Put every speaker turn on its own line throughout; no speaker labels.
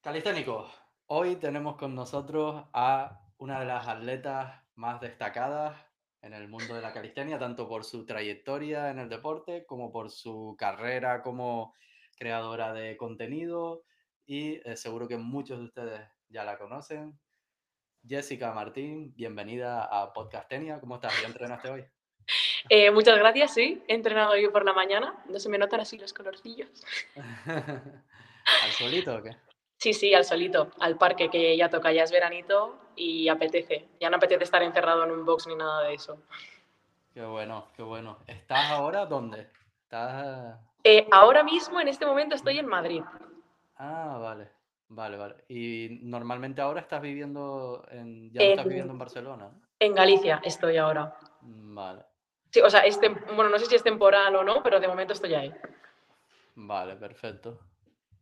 Calisténicos, hoy tenemos con nosotros a una de las atletas más destacadas en el mundo de la calistenia, tanto por su trayectoria en el deporte como por su carrera como creadora de contenido y eh, seguro que muchos de ustedes ya la conocen. Jessica Martín, bienvenida a Podcastenia. ¿Cómo estás? ¿Ya entrenaste hoy?
Eh, muchas gracias, sí. He entrenado hoy por la mañana. No se me notan así los colorcillos.
¿Al solito o qué?
Sí, sí, al solito, al parque, que ya toca, ya es veranito y apetece. Ya no apetece estar encerrado en un box ni nada de eso.
Qué bueno, qué bueno. ¿Estás ahora dónde? ¿Estás...
Eh, ahora mismo, en este momento, estoy en Madrid.
Ah, vale, vale, vale. Y normalmente ahora estás viviendo en... Ya no estás
En-
viviendo en Barcelona.
En Galicia estoy ahora.
Mm, Vale,
Sí, o sea, es tem- bueno, no sé si es temporal o no, pero de momento estoy ahí.
vale, perfecto.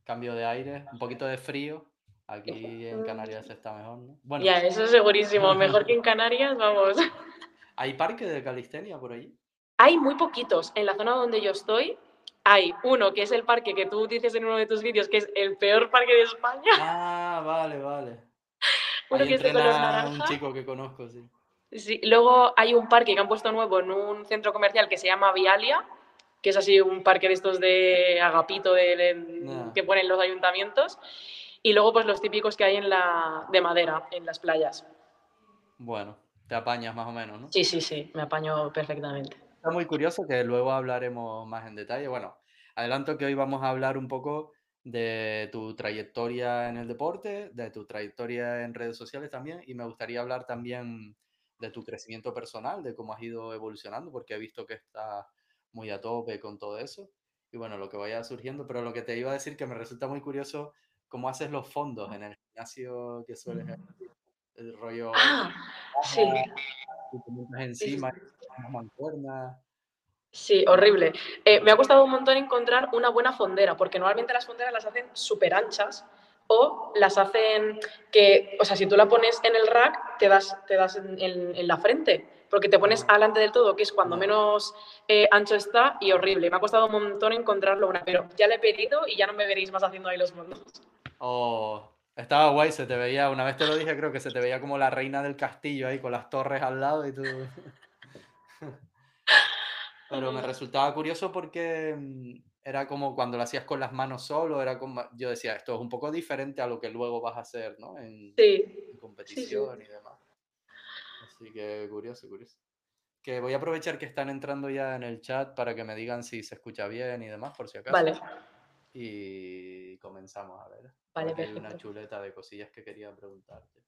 Cambio de aire, un poquito de frío. Aquí en Canarias está mejor, ¿no? Bueno,
Ya, eso es segurísimo. Mejor que en Canarias, vamos.
¿hay parque de calistenia por allí?
Hay muy poquitos. En la zona donde yo estoy, hay uno que es el parque que tú dices en uno de tus vídeos que es el peor parque de España.
Ah, vale, vale.
Uno
Ahí
que es de color
entrena un
naranja.
chico que conozco, sí.
Sí, luego hay un parque que han puesto nuevo en un centro comercial que se llama Vialia, que es así un parque de estos de agapito de, que ponen los ayuntamientos. Y luego pues los típicos que hay en la, de madera en las playas.
Bueno, te apañas más o menos, ¿no?
Sí, sí, sí, me apaño perfectamente.
Está muy curioso que luego hablaremos más en detalle. Bueno, adelanto que hoy vamos a hablar un poco de tu trayectoria en el deporte, de tu trayectoria en redes sociales también, y me gustaría hablar también de tu crecimiento personal, de cómo has ido evolucionando, porque he visto que estás muy a tope con todo eso. Y bueno, lo que vaya surgiendo, pero lo que te iba a decir que me resulta muy curioso cómo haces los fondos en el gimnasio que sueles hacer, el rollo
Ah, sí,
te encima,
sí, horrible. Eh, me ha costado un montón encontrar una buena fondera, porque normalmente las fonderas las hacen súper anchas o las hacen que, o sea, si tú la pones en el rack, te das, te das en, en- en la frente, porque te pones
Ah.
adelante del todo, que es cuando
Ya.
menos eh, ancho está y horrible. Me ha costado un montón encontrarlo una, pero ya le he pedido y ya no me veréis más haciendo ahí los fondos.
Oh, estaba guay, se te veía, una vez te lo dije, creo que se te veía como la reina del castillo ahí con las torres al lado y tú. Pero me resultaba curioso porque mm, era como cuando lo hacías con las manos solo, era como, yo decía, esto es un poco diferente a lo que luego vas a hacer, ¿no? En,
Sí,
en competición y demás. Así que curioso, curioso. Que voy a aprovechar que están entrando ya en el chat para que me digan si se escucha bien y demás, por si acaso.
vale,
Y comenzamos a ver.
Vale,
hay una chuleta de cosillas que quería preguntarte.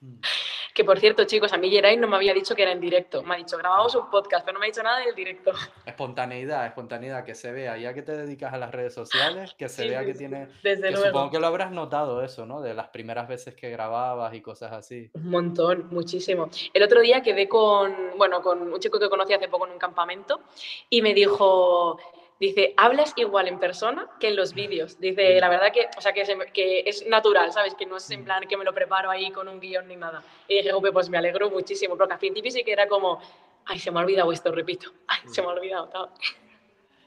Que por cierto, chicos, a mí Geray no me había dicho que era en directo. Me ha dicho, grabamos un podcast, pero no me ha dicho nada del directo.
Espontaneidad, espontaneidad, que se vea, ya que te dedicas a las redes sociales, que se
Sí,
vea
sí,
que
sí,
tiene,
Desde
que
luego.
supongo que lo habrás notado eso, ¿no? De las primeras veces que grababas y cosas así.
Un montón, muchísimo. El otro día quedé con, bueno, con un chico que conocí hace poco en un campamento y me dijo, dice, hablas igual en persona que en los vídeos. Dice, la verdad que, o sea, que, se que es natural, ¿sabes? Que no es en plan que me lo preparo ahí con un guion ni nada. Y dije, "Jope, pues me alegro muchísimo, porque al principio sí que era como, ay, se me ha olvidado esto, repito, ay, se me ha olvidado. tal".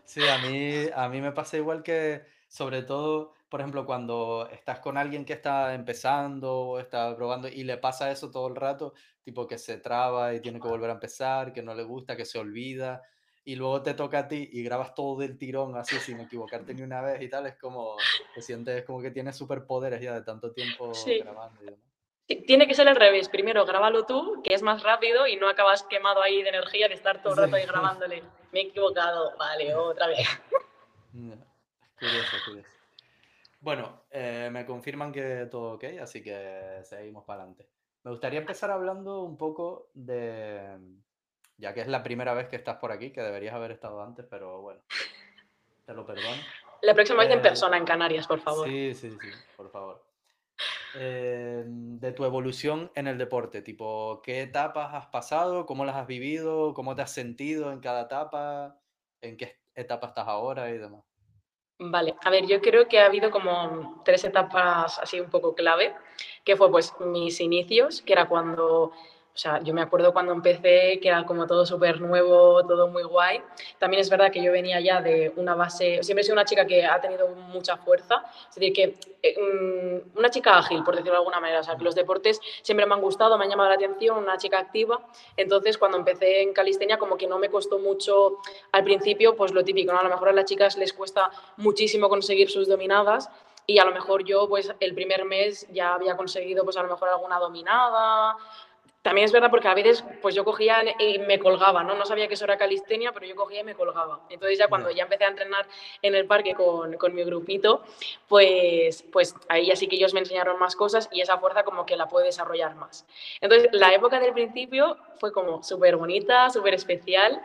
Sí, a mí, a mí me pasa igual que, sobre todo, por ejemplo, cuando estás con alguien que está empezando o está probando y le pasa eso todo el rato, tipo que se traba y tiene que volver a empezar, que no le gusta, que se olvida, y luego te toca a ti y grabas todo del tirón así sin equivocarte ni una vez y tal, es como, te sientes como que tienes superpoderes ya de tanto tiempo
Sí.
grabando.
Sí, Tiene que ser al revés. Primero grábalo tú, que es más rápido y no acabas quemado ahí de energía de estar todo el rato ahí grabándole. Me he equivocado. Vale, otra vez.
Curioso, curioso. Bueno, eh, me confirman que todo ok, así que seguimos para adelante. Me gustaría empezar hablando un poco de, ya que es la primera vez que estás por aquí, que deberías haber estado antes, pero bueno, te lo perdono.
La próxima vez en
Eh,
persona en Canarias, por favor.
Sí, sí, sí, por favor. Eh, de tu evolución en el deporte, tipo, ¿qué etapas has pasado? ¿Cómo las has vivido? ¿Cómo te has sentido en cada etapa? ¿En qué etapa estás ahora y demás?
Vale, a ver, yo creo que ha habido como tres etapas así un poco clave, que fue pues mis inicios, que era cuando o sea, yo me acuerdo cuando empecé que era como todo súper nuevo, todo muy guay. También es verdad que yo venía ya de una base, siempre he sido una chica que ha tenido mucha fuerza, es decir, que eh, mm, una chica ágil, por decirlo de alguna manera, o sea, que los deportes siempre me han gustado, me han llamado la atención, una chica activa. Entonces, cuando empecé en calistenia, como que no me costó mucho al principio, pues lo típico, ¿no? A lo mejor a las chicas les cuesta muchísimo conseguir sus dominadas y a lo mejor yo pues el primer mes ya había conseguido pues a lo mejor alguna dominada también es verdad porque a veces pues yo cogía y me colgaba, ¿no? No sabía que eso era calistenia, pero yo cogía y me colgaba. Entonces ya cuando ya empecé a entrenar en el parque con, con, mi grupito, pues, pues ahí ya sí que ellos me enseñaron más cosas y esa fuerza como que la puedo desarrollar más. Entonces la época del principio fue como súper bonita, súper especial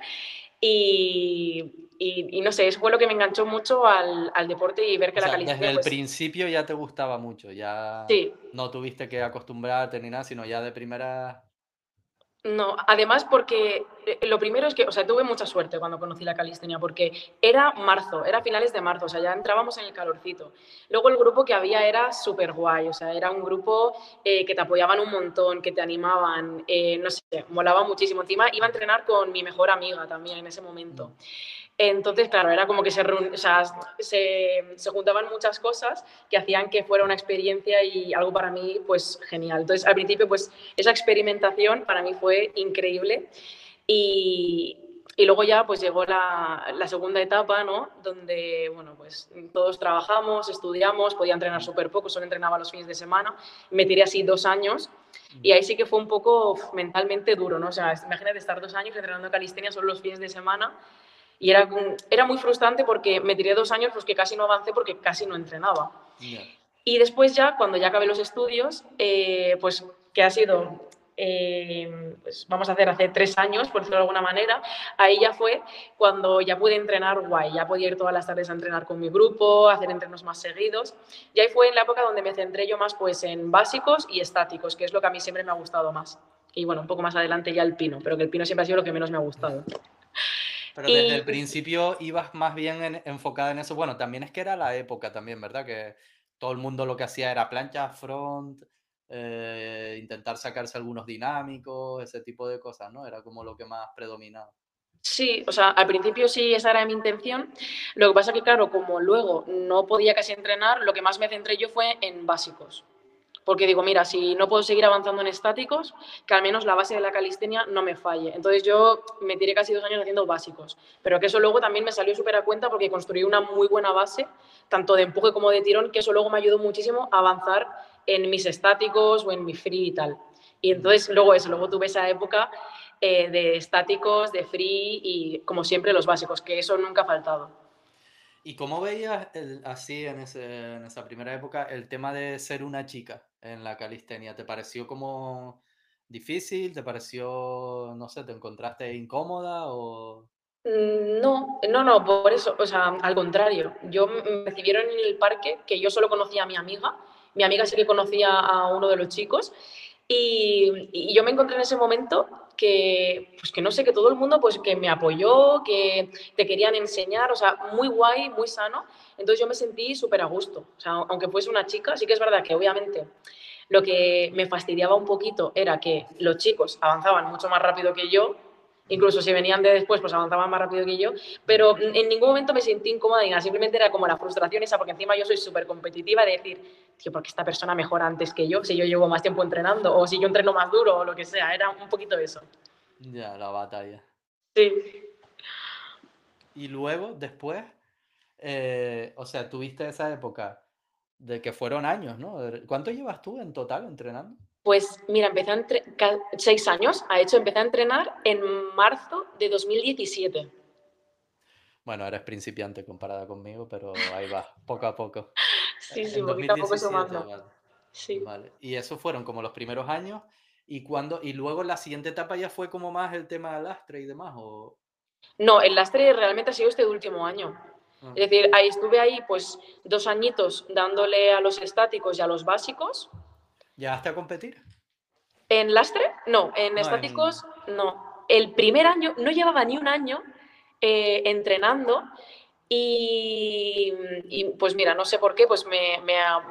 y, y, no sé, eso fue lo que me enganchó mucho al, al deporte y ver que la calistenia...
Desde el
pues
principio ya te gustaba mucho, ya
sí.
no tuviste que acostumbrarte ni nada, sino ya de primera
no, además porque eh, lo primero es que, o sea, tuve mucha suerte cuando conocí la calistenia, porque era marzo, era finales de marzo, o sea, ya entrábamos en el calorcito. Luego el grupo que había era súper guay, o sea, era un grupo eh, que te apoyaban un montón, que te animaban, eh, no sé, molaba muchísimo. Encima iba a entrenar con mi mejor amiga también en ese momento. Entonces, claro, era como que se, se, juntaban muchas cosas que hacían que fuera una experiencia y algo para mí, pues, genial. Entonces, al principio, pues, esa experimentación para mí fue increíble y, y luego ya, pues, llegó la, la, segunda etapa, ¿no? Donde, bueno, pues, todos trabajamos, estudiamos, podía entrenar súper poco, solo entrenaba los fines de semana. Me tiré así dos años y ahí sí que fue un poco mentalmente duro, ¿no? O sea, imagínate estar dos años entrenando calistenia solo los fines de semana y era, era muy frustrante porque me tiré dos años pues que casi no avancé porque casi no entrenaba. Y después ya, cuando ya acabé los estudios, eh, pues que ha sido, eh, pues vamos a hacer hace tres años, por decirlo de alguna manera, ahí ya fue cuando ya pude entrenar guay, ya podía ir todas las tardes a entrenar con mi grupo, hacer entrenos más seguidos. Y ahí fue en la época donde me centré yo más pues en básicos y estáticos, que es lo que a mí siempre me ha gustado más. Y bueno, un poco más adelante ya el pino, pero que el pino siempre ha sido lo que menos me ha gustado.
Pero desde el principio ibas más bien enfocada en eso. Bueno, también es que era la época también, ¿verdad? Que todo el mundo lo que hacía era plancha, front, eh, intentar sacarse algunos dinámicos, ese tipo de cosas, ¿no? Era como lo que más predominaba.
Sí, o sea, al principio sí esa era mi intención. Lo que pasa que, claro, como luego no podía casi entrenar, lo que más me centré yo fue en básicos porque digo, mira, si no puedo seguir avanzando en estáticos, que al menos la base de la calistenia no me falle. Entonces yo me tiré casi dos años haciendo básicos, pero que eso luego también me salió súper a cuenta porque construí una muy buena base, tanto de empuje como de tirón, que eso luego me ayudó muchísimo a avanzar en mis estáticos o en mi free y tal. Y entonces luego eso, luego tuve esa época eh, de estáticos, de free y como siempre los básicos, que eso nunca ha faltado.
¿Y cómo veías así en, en, esa primera época el tema de ser una chica en la calistenia? ¿Te pareció como difícil? ¿Te pareció, no sé, te encontraste incómoda o...?
Mm, no, no, no, por eso, o sea, al contrario. Yo me recibieron en el parque, que yo solo conocía a mi amiga, mi amiga sí que conocía a uno de los chicos, y, y yo me encontré en ese momento que, pues que no sé, que todo el mundo pues que me apoyó, que te querían enseñar, o sea, muy guay, muy sano. Entonces yo me sentí súper a gusto. O sea, aunque fuese una chica, sí que es verdad que obviamente lo que me fastidiaba un poquito era que los chicos avanzaban mucho más rápido que yo, incluso si venían de después, pues avanzaban más rápido que yo, pero en ningún momento me sentí incómoda y nada, simplemente era como la frustración esa, porque encima yo soy súper competitiva de decir, tío, porque esta persona mejora antes que yo, si yo llevo más tiempo entrenando, o si yo entreno más duro, o lo que sea, era un poquito eso.
Ya, la batalla.
Sí.
Y luego, después, eh, o sea, tuviste esa época de que fueron años, ¿no? ¿Cuánto llevas tú en total entrenando?
Pues mira, empecé a entrenar, seis años, ha hecho, empecé a entrenar en marzo de 2017.
Bueno, eres principiante comparada conmigo, pero ahí va, poco a poco.
sí, sí, poquito a poco sumando.
Vale. Sí. Vale. Y esos fueron como los primeros años. ¿Y, cuando, y luego la siguiente etapa ya fue como más el tema del lastre y demás? ¿o?
No, el lastre realmente ha sido este último año. Ah. Es decir, ahí estuve ahí pues dos añitos dándole a los estáticos y a los básicos
¿Llegaste a competir?
En lastre, no. En estáticos, no. El primer año, no llevaba ni un año eh, entrenando y, pues mira, no sé por qué, pues me,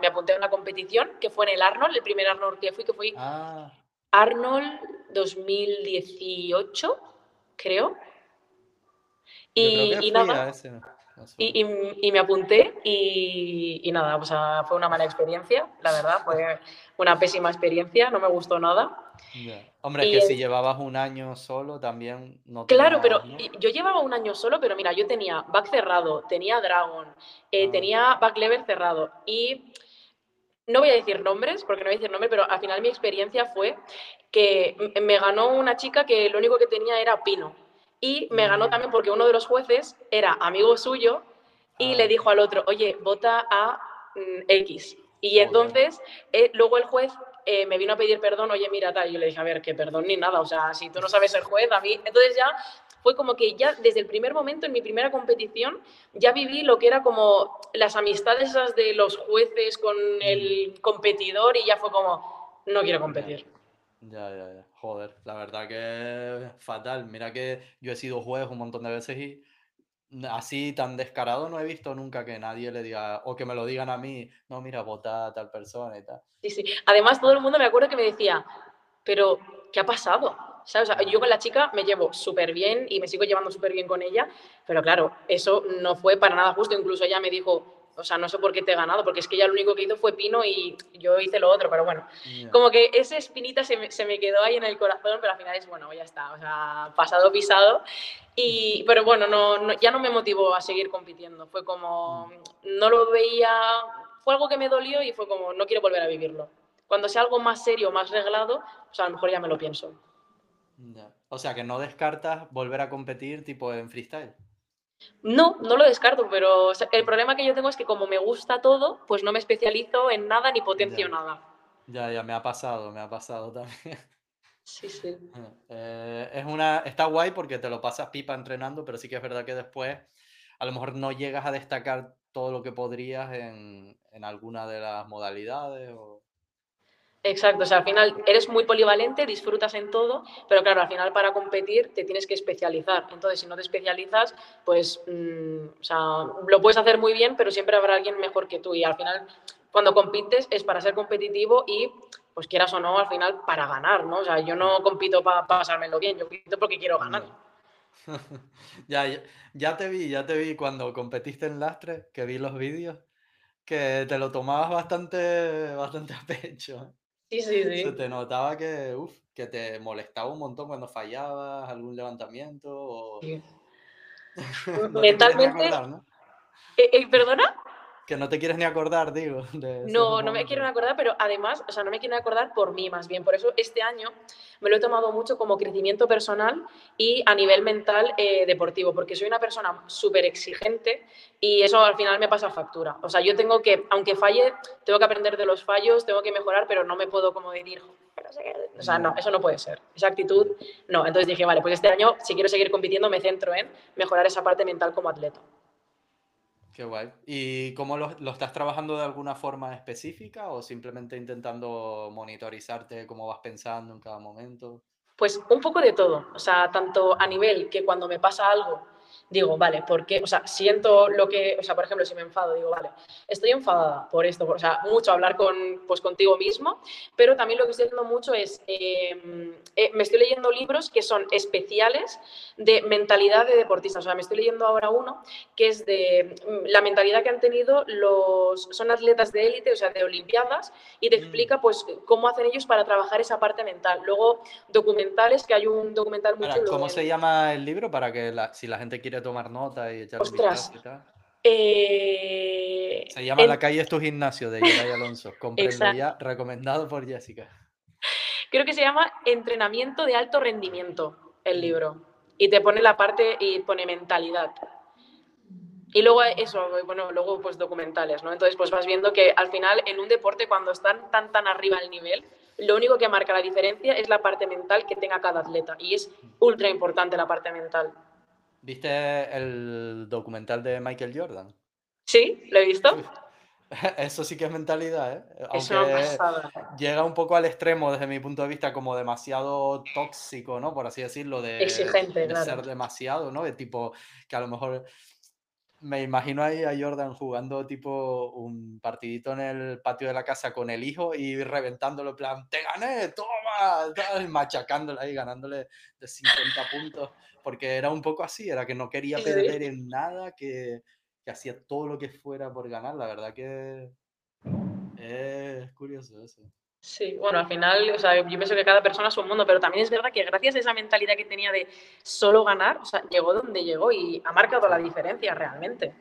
apunté a una competición que fue en el Arnold, el primer Arnold que fui, que fui ah. Arnold 2018, creo.
Y,
y nada. Y, y, me apunté y, y, nada, o sea, fue una mala experiencia, la verdad, fue una pésima experiencia, no me gustó nada.
Hombre, es que si llevabas un año solo también no
Claro, pero yo llevaba un año solo, pero mira, yo tenía back cerrado, tenía Dragon, eh, ah. tenía back level cerrado y no voy a decir nombres, porque no voy a decir nombres, pero al final mi experiencia fue que me ganó una chica que lo único que tenía era pino. Y me ganó también porque uno de los jueces era amigo suyo y le ah. dijo al otro, oye, vota a mm, X. Y entonces eh, luego el juez eh, me vino a pedir perdón, oye, mira, tal. Y yo le dije, a ver, que perdón ni nada, o sea, si tú no sabes ser juez, a mí. Entonces ya fue como que ya desde el primer momento, en mi primera competición, ya viví lo que era como las amistades esas de los jueces con el mm. competidor y ya fue como, no quiero competir.
Ya, ya, ya. Joder, la verdad que es fatal. Mira que yo he sido juez un montón de veces y así tan descarado no he visto nunca que nadie le diga, o que me lo digan a mí, no, mira, vota a tal persona y tal.
Sí, sí. Además, todo el mundo me acuerdo que me decía, pero, ¿qué ha pasado? ¿Sabes? yo con la chica me llevo súper bien y me sigo llevando súper bien con ella, pero claro, eso no fue para nada justo. Incluso ella me dijo, o sea, no sé por qué te he ganado, porque es que ya lo único que hizo fue Pino y yo hice lo otro, pero bueno, como que esa espinita se me, se me, quedó ahí en el corazón, pero al final es, bueno, ya está, o sea, pasado, pisado. Y, pero bueno, no, ya no me motivó a seguir compitiendo, fue como, no lo veía, fue algo que me dolió y fue como, no quiero volver a vivirlo. Cuando sea algo más serio, más reglado, pues a lo mejor ya me lo pienso.
O sea, que no descartas volver a competir tipo en freestyle.
No, no lo descarto, pero el problema que yo tengo es que como me gusta todo, pues no me especializo en nada ni potencio nada.
Ya, ya, me ha pasado, me ha pasado también.
Sí, sí.
Eh, es una, está guay porque te lo pasas pipa entrenando, pero sí que es verdad que después a lo mejor no llegas a destacar todo lo que podrías en, en alguna de las modalidades. O...
Exacto, o sea, al final eres muy polivalente, disfrutas en todo, pero claro, al final para competir te tienes que especializar. Entonces, si no te especializas, pues, mm, o sea, lo puedes hacer muy bien, pero siempre habrá alguien mejor que tú. Y al final, cuando compites es para ser competitivo y, pues quieras o no, al final para ganar, ¿no? O sea, yo no compito para pasármelo bien, yo compito porque quiero ganar.
ya, ya te vi, ya te vi cuando competiste en Lastre, que vi los vídeos, que te lo tomabas bastante, bastante a pecho.
Sí, sí, sí.
Se te notaba que, uf, que te molestaba un montón cuando fallabas algún levantamiento o...
Mentalmente... ¿Eh, eh, ¿Perdona?
Que no te quieres ni acordar, digo.
no, no me quiero acordar, pero además, o sea, no me quiero acordar por mí más bien. Por eso este año me lo he tomado mucho como crecimiento personal y a nivel mental eh, deportivo, porque soy una persona súper exigente y eso al final me pasa factura. O sea, yo tengo que, aunque falle, tengo que aprender de los fallos, tengo que mejorar, pero no me puedo como decir, o sea, no, eso no puede ser. Esa actitud, no. Entonces dije, vale, pues este año, si quiero seguir compitiendo, me centro en mejorar esa parte mental como atleta.
Qué guay. ¿Y cómo lo, lo, estás trabajando de alguna forma específica o simplemente intentando monitorizarte cómo vas pensando en cada momento?
Pues un poco de todo. O sea, tanto a nivel que cuando me pasa algo digo, vale, porque, o sea, siento lo que, o sea, por ejemplo, si me enfado, digo, vale, estoy enfadada por esto, o sea, mucho hablar con, pues, contigo mismo, pero también lo que estoy haciendo mucho es, em, eh, me estoy leyendo libros que son especiales de mentalidad de deportistas, o sea, me estoy leyendo ahora uno que es de mm, la mentalidad que han tenido los, son atletas de élite, o sea, de olimpiadas, y te mm. explica, pues, cómo hacen ellos para trabajar esa parte mental. Luego, documentales, que hay un documental muy
¿Cómo se llama el libro para que si la gente quiere tomar nota y echar
Ostras. un eh,
Se llama La calle es tu gimnasio de Yeray Alonso. Comprendo ya, recomendado por Jessica.
Creo que se llama Entrenamiento de alto rendimiento, el mm. libro. Y te pone la parte y pone mentalidad. Y luego eso, bueno, luego pues documentales, ¿no? Entonces pues vas viendo que al final en un deporte cuando están tan tan arriba el nivel, lo único que marca la diferencia es la parte mental que tenga cada atleta y es ultra importante la parte mental.
¿Viste el documental de Michael Jordan?
Sí, lo he visto.
Eso sí que es mentalidad, ¿eh?
Aunque
llega un poco al extremo desde mi punto de vista como demasiado tóxico, ¿no? Por así decirlo, de,
Exigente,
de ser demasiado, ¿no? De tipo que a lo mejor me imagino ahí a Jordan jugando tipo un partidito en el patio de la casa con el hijo y reventándolo, en plan, te gané, toma, tal, machacándole ahí, ganándole de 50 puntos, porque era un poco así, era que no quería perder en nada, que, que hacía todo lo que fuera por ganar, la verdad que es curioso eso.
Sí, bueno, al final, o sea, yo pienso que cada persona es un mundo, pero también es verdad que gracias a esa mentalidad que tenía de solo ganar, o sea, llegó donde llegó y ha marcado la diferencia realmente.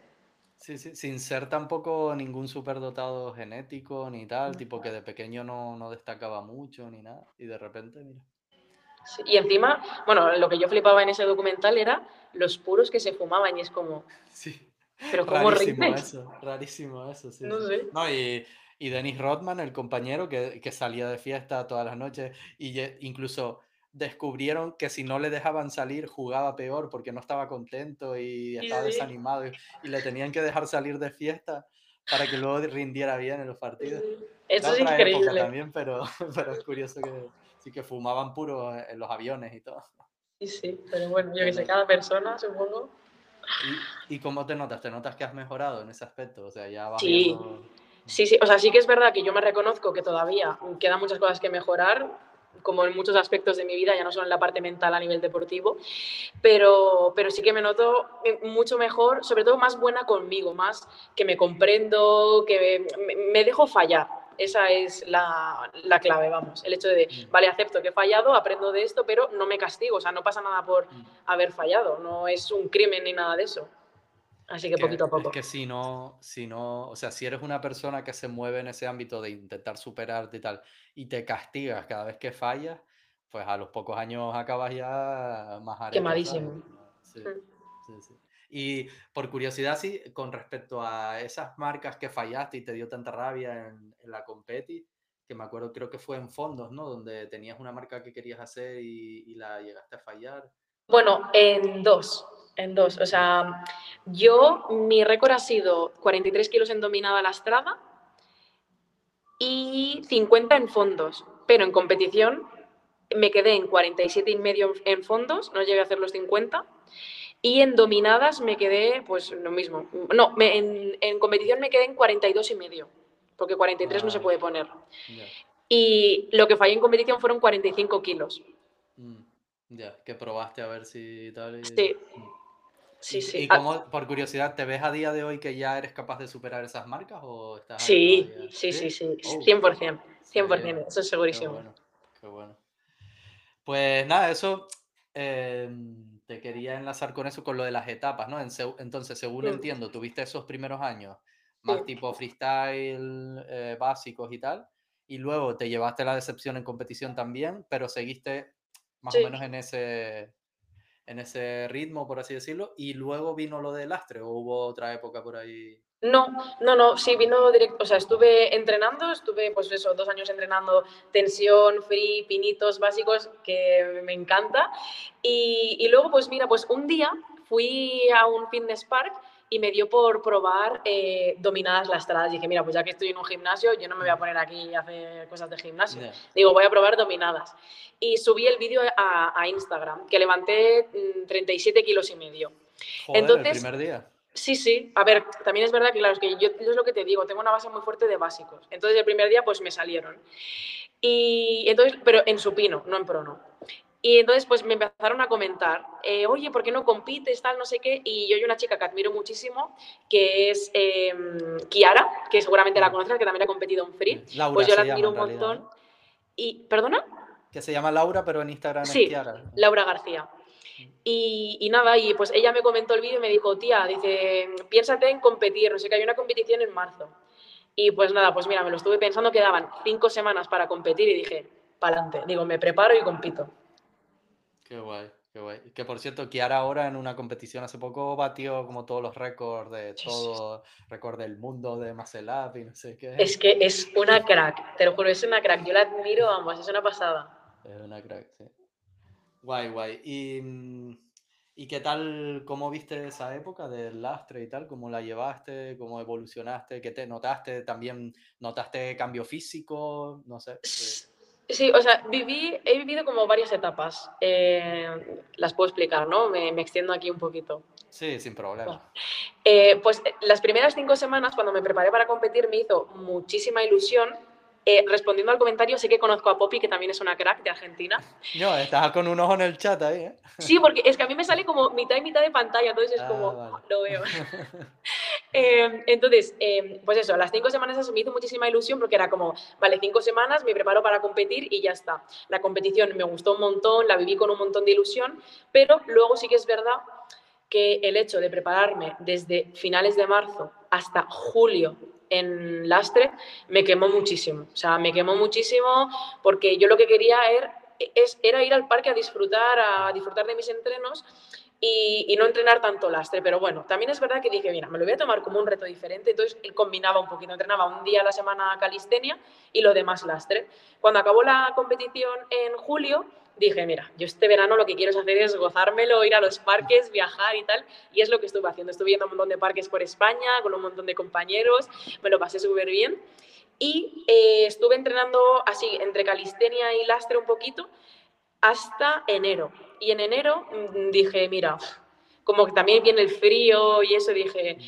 Sí, sí, sin ser tampoco ningún superdotado genético ni tal, tipo que de pequeño no, no destacaba mucho ni nada, y de repente, mira.
Sí, Y encima, bueno, lo que yo flipaba en ese documental era los puros que se fumaban y es como,
Sí,
pero ¿cómo
rarísimo eso, rarísimo eso, sí,
No sé.
No, y, y Dennis Rodman, el compañero que, que salía de fiesta todas las noches, y incluso descubrieron que si no le dejaban salir jugaba peor porque no estaba contento y estaba desanimado y, y le tenían que dejar salir de fiesta para que luego rindiera bien en los partidos.
Eso es increíble.
también, pero, pero es curioso que sí que fumaban puro en los aviones y todo.
Sí, sí, pero bueno, yo que sé, cada persona, supongo.
¿Y, y cómo te notas? ¿Te notas que has mejorado en ese aspecto? O sea, ya vas
Sí.
viendo-
Sí, sí, o sea, sí que es verdad que yo me reconozco que todavía quedan muchas cosas que mejorar, como en muchos aspectos de mi vida, ya no solo en la parte mental a nivel deportivo, pero, pero sí que me noto eh, mucho mejor, sobre todo más buena conmigo, más que me comprendo, que me, me dejo fallar. Esa es la, la clave, vamos. El hecho de,
Mm.
vale, acepto que he fallado, aprendo de esto, pero no me castigo, o sea, no pasa nada por
Mm.
haber fallado, no es un crimen ni nada de eso. Así que
que-
poquito a poco.
Es que si no, si no, o sea, si eres una persona que se mueve en ese ámbito de intentar superarte y tal, y te castigas cada vez que fallas, pues a los pocos años acabas ya más ¿sabes?
Quemadísimo.
Sí,
Mm.
sí, sí. Y por curiosidad, sí, con respecto a esas marcas que fallaste y te dio tanta rabia en, en la competi, que me acuerdo, creo que fue en fondos, ¿no? Donde tenías una marca que querías hacer y, y la llegaste a fallar.
Bueno, en dos, en dos. O sea, yo, mi récord ha sido 43 kilos en dominada lastrada y 50 en fondos, pero en competición me quedé en 47 y medio en fondos, no llegué a hacer los 50. Y en dominadas me quedé, pues lo mismo. No, me- en, en competición me quedé en 42 y medio, porque 43 no se puede poner. Y lo que fallé en competición fueron 45 kilos.
Mm, ya, que probaste a ver si tal. y-
Sí.
Mm.
Sí,
¿Y,
sí.
y
Ah,
cómo, por curiosidad, ¿te ves a día de hoy que ya eres capaz de superar esas marcas o estás
Sí,
todavía?
sí, sí, sí,
Oh,
100%, 100%,
serio,
eso es
Qué
segurísimo.
bueno, qué bueno. Pues nada, eso em, te quería enlazar con eso, con lo de las etapas, ¿no? Entonces, según
Mm.
entiendo, tuviste esos primeros años más
Sí.
tipo freestyle, eh, básicos y tal, y luego te llevaste la decepción en competición también, pero seguiste más
Sí.
o menos en ese, en ese ritmo, por así decirlo, y luego vino lo del lastre, o hubo otra época por ahí.
No, no, no, sí, vino directo, o sea, estuve entrenando, estuve pues eso, dos años entrenando tensión, free, pinitos básicos, que me encanta. Y, y luego, pues mira, pues un día fui a un fitness park y me dio por probar eh, dominadas lastradas. Dije, mira, pues ya que estoy en un gimnasio, yo no me voy a poner aquí a hacer cosas de gimnasio. Digo, voy a probar dominadas. Y subí el vídeo a, a Instagram, que levanté mm, 37 kilos y medio.
Joder,
Entonces-
el primer día.
Sí, sí. A ver, también es verdad que, claro, es que yo, yo es lo que te digo, tengo una base muy fuerte de básicos. Entonces, el primer día, pues me salieron. Y entonces, pero en supino, no en prono. Y entonces, pues me empezaron a comentar, eh, oye, ¿por qué no compites, tal, no sé qué? Y yo hay una chica que admiro muchísimo, que es eh, Kiara, que seguramente la conoces, que también ha competido en Free.
Laura
Pues yo la
llama
admiro
en
un
realidad,
montón.
¿no?
Y, ¿perdona?
Que se llama Laura, pero en Instagram
Sí,
es Kiara.
Laura García. Y, y nada, y pues ella me comentó el vídeo y me dijo, tía, dice, piénsate en competir, no sé que hay una competición en marzo. Y pues nada, pues mira, me lo estuve pensando, quedaban cinco semanas para competir y dije, pa'lante, digo, me preparo y compito.
Qué guay, qué guay. Que por cierto, Kiara ahora en una competición hace poco batió como todos los récords de todo, récord del mundo de Up y no sé qué.
Es que es una crack, te lo juro, es una crack, yo la admiro, vamos, es una pasada.
Es una crack, sí. Guay, guay. ¿Y, mm, ¿y qué tal, cómo viste esa época del lastre y tal? ¿Cómo la llevaste? ¿Cómo evolucionaste? ¿Qué te notaste? ¿También notaste cambio físico? No sé. sí.
Sí, o sea, viví, he vivido como varias etapas. Eh, las puedo explicar, ¿no? Me, me extiendo aquí un poquito.
Sí, sin problema.
Eh, pues las primeras cinco semanas, cuando me preparé para competir, me hizo muchísima ilusión eh, respondiendo al comentario, sé que conozco a Poppy, que también es una crack de Argentina.
No, estás con un ojo en el chat ahí, ¿eh?
Sí, porque es que a mí me sale como mitad y mitad de pantalla, entonces es como, ah, lo veo. Em, entonces, em, pues eso, las cinco semanas eso me hizo muchísima ilusión porque era como, vale, cinco semanas, me preparo para competir y ya está. La competición me gustó un montón, la viví con un montón de ilusión, pero luego sí que es verdad que el hecho de prepararme desde finales de marzo hasta julio en lastre me quemó muchísimo. O sea, me quemó muchísimo porque yo lo que quería era, era ir al parque a disfrutar, a disfrutar de mis entrenos y, no entrenar tanto lastre. Pero bueno, también es verdad que dije, mira, me lo voy a tomar como un reto diferente. Entonces combinaba un poquito, entrenaba un día a la semana calistenia y lo demás lastre. Cuando acabó la competición en julio, dije, mira, yo este verano lo que quiero hacer es gozármelo, ir a los parques, viajar y tal. Y es lo que estuve haciendo. Estuve viendo un montón de parques por España, con un montón de compañeros, me lo pasé súper bien. Y eh, estuve entrenando así, entre calistenia y lastre un poquito, hasta enero. Y en enero mm, dije, mira, como también viene el frío y eso, dije,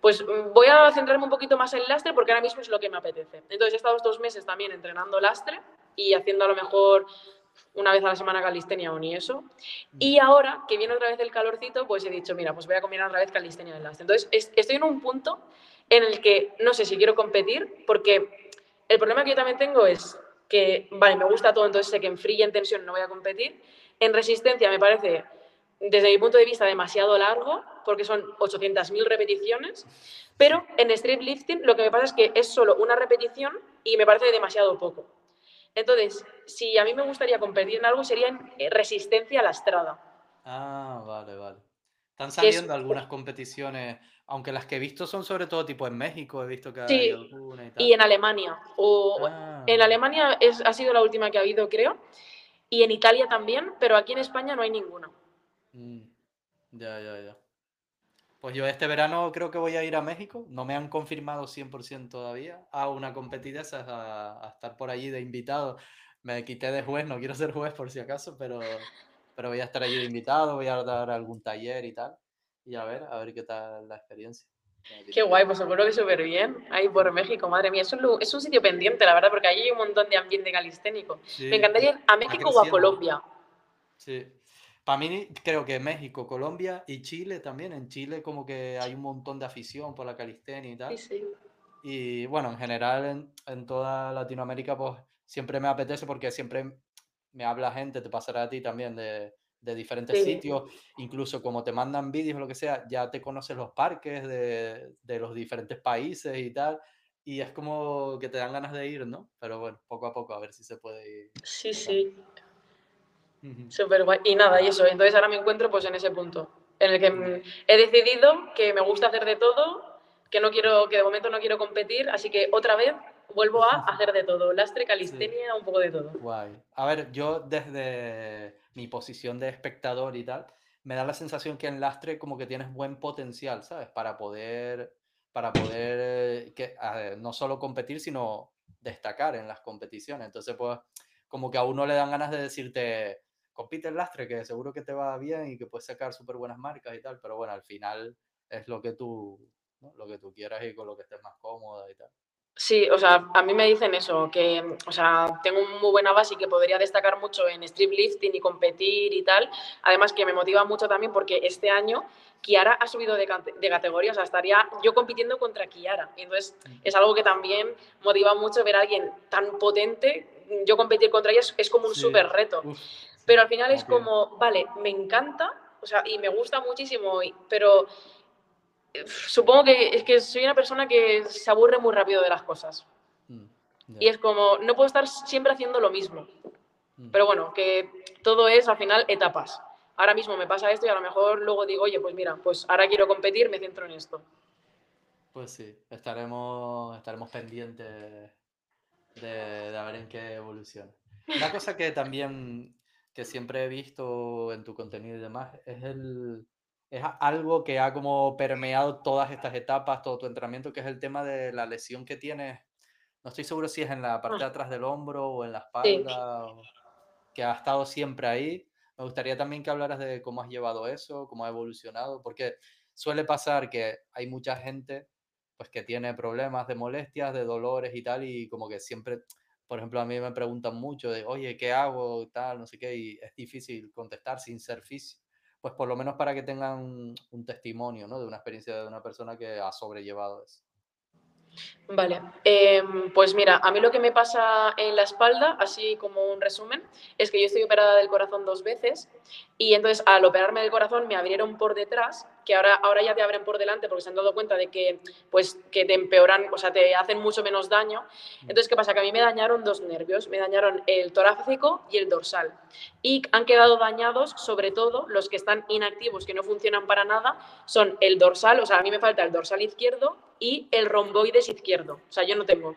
pues mm, voy a centrarme un poquito más en lastre porque ahora mismo es lo que me apetece. Entonces he estado estos meses también entrenando lastre y haciendo a lo mejor una vez a la semana calistenia o ni eso. Mm. Y ahora que viene otra vez el calorcito, pues he dicho, mira, pues voy a combinar otra vez calistenia y lastre. Entonces estoy en un punto en el que no sé si quiero competir porque el problema que yo también tengo es que, vale, me gusta todo, entonces sé que en free y en tensión no voy a competir. En resistencia me parece, desde mi punto de vista, demasiado largo, porque son 800.000 repeticiones, pero en strip lifting lo que me pasa es que es solo una repetición y me parece demasiado poco. Entonces, si a mí me gustaría competir en algo, sería en eh, resistencia a la estrada.
Ah, vale, vale. Están saliendo algunas competiciones, aunque las que he visto son sobre todo tipo en México, he visto que hay alguna
y tal. Y en Alemania. O ah. En Alemania es, ha sido la última que ha habido, creo. Y en Italia también, pero aquí en España no hay ninguna.
Mm, ya, ya, ya. Pues yo este verano creo que voy a ir a México. No me han confirmado 100% todavía a una competición, a, a estar por allí de invitado. Me quité de juez, no quiero ser juez por si acaso, pero pero voy a estar allí de invitado, voy a dar algún taller y tal, y a ver, a ver qué tal la experiencia.
Qué guay, pues seguro que súper bien. Ahí por México, madre mía. Es un, es un sitio pendiente, la verdad, porque allí hay un montón de ambiente calisténico. Me encantaría ir a México o a Colombia.
Sí. Para mí, creo que México, Colombia y Chile también. En Chile, como que hay un montón de afición por la calistenia y tal. Sí, sí. Y bueno, en general, en, en toda Latinoamérica, pues siempre me apetece porque siempre me habla gente, te pasará a ti también de, de diferentes sitios, incluso como te mandan vídeos o lo que sea, ya te conoces los parques de, de, los diferentes países y tal, y es como que te dan ganas de ir, ¿no? Pero bueno, poco a poco a ver si se puede ir.
Sí, sí. Súper guay. Y nada, y eso, entonces ahora me encuentro pues en ese punto, en el que he decidido que me gusta hacer de todo, que no quiero, que de momento no quiero competir, así que otra vez vuelvo a hacer de todo, lastre, calistenia, un poco de todo.
Guay. A ver, yo desde mi posición de espectador y tal, me da la sensación que en lastre como que tienes buen potencial, ¿sabes? Para poder, para poder que, no solo competir, sino destacar en las competiciones. Entonces, pues, como que a uno le dan ganas de decirte, compite en lastre, que seguro que te va bien y que puedes sacar súper buenas marcas y tal, pero bueno, al final es lo que tú, lo que tú quieras y con lo que estés más cómoda y tal.
Sí, o sea, a mí me dicen eso, que, o sea, tengo muy buena base y que podría destacar mucho en strip lifting y competir y tal. Además que me motiva mucho también porque este año Kiara ha subido de, categoría, o sea, estaría yo compitiendo contra Kiara. Entonces es algo que también motiva mucho ver a alguien tan potente. Yo competir contra ella es, como un súper reto. Pero al final es como, vale, me encanta, o sea, y me gusta muchísimo, pero supongo que es que soy una persona que se aburre muy rápido de las cosas. Mm, y es como, no puedo estar siempre haciendo lo mismo. Mm. Pero bueno, que todo es al final etapas. Ahora mismo me pasa esto y a lo mejor luego digo, oye, pues mira, pues ahora quiero competir, me centro en esto.
Pues sí, estaremos, estaremos pendientes de, de ver en qué evoluciona. Una cosa que también, que siempre he visto en tu contenido y demás, es el, es algo que ha como permeado todas estas etapas, todo tu entrenamiento, que es el tema de la lesión que tienes. No estoy seguro si es en la parte de ah. atrás del hombro o en la espalda, que ha estado siempre ahí. me gustaría también que hablaras de cómo has llevado eso, cómo ha evolucionado, porque suele pasar que hay mucha gente pues que tiene problemas de molestias, de dolores y tal, y como que siempre, por ejemplo, a mí me preguntan mucho de, oye, ¿qué hago? Tal, no sé qué, y es difícil contestar sin ser físico. Pues por lo menos para que tengan un testimonio, ¿no? De una experiencia de una persona que ha sobrellevado eso.
Vale, em, pues mira, a mí lo que me pasa en la espalda, así como un resumen, es que yo estoy operada del corazón dos veces y entonces al operarme del corazón me abrieron por detrás, que ahora, ahora ya te abren por delante porque se han dado cuenta de que, pues, que te empeoran, o sea, te hacen mucho menos daño. Entonces, ¿qué pasa? Que a mí me dañaron dos nervios, me dañaron el torácico y el dorsal. Y han quedado dañados, sobre todo, los que están inactivos, que no funcionan para nada, son el dorsal, o sea, a mí me falta el dorsal izquierdo y el romboides izquierdo. O sea, yo no tengo.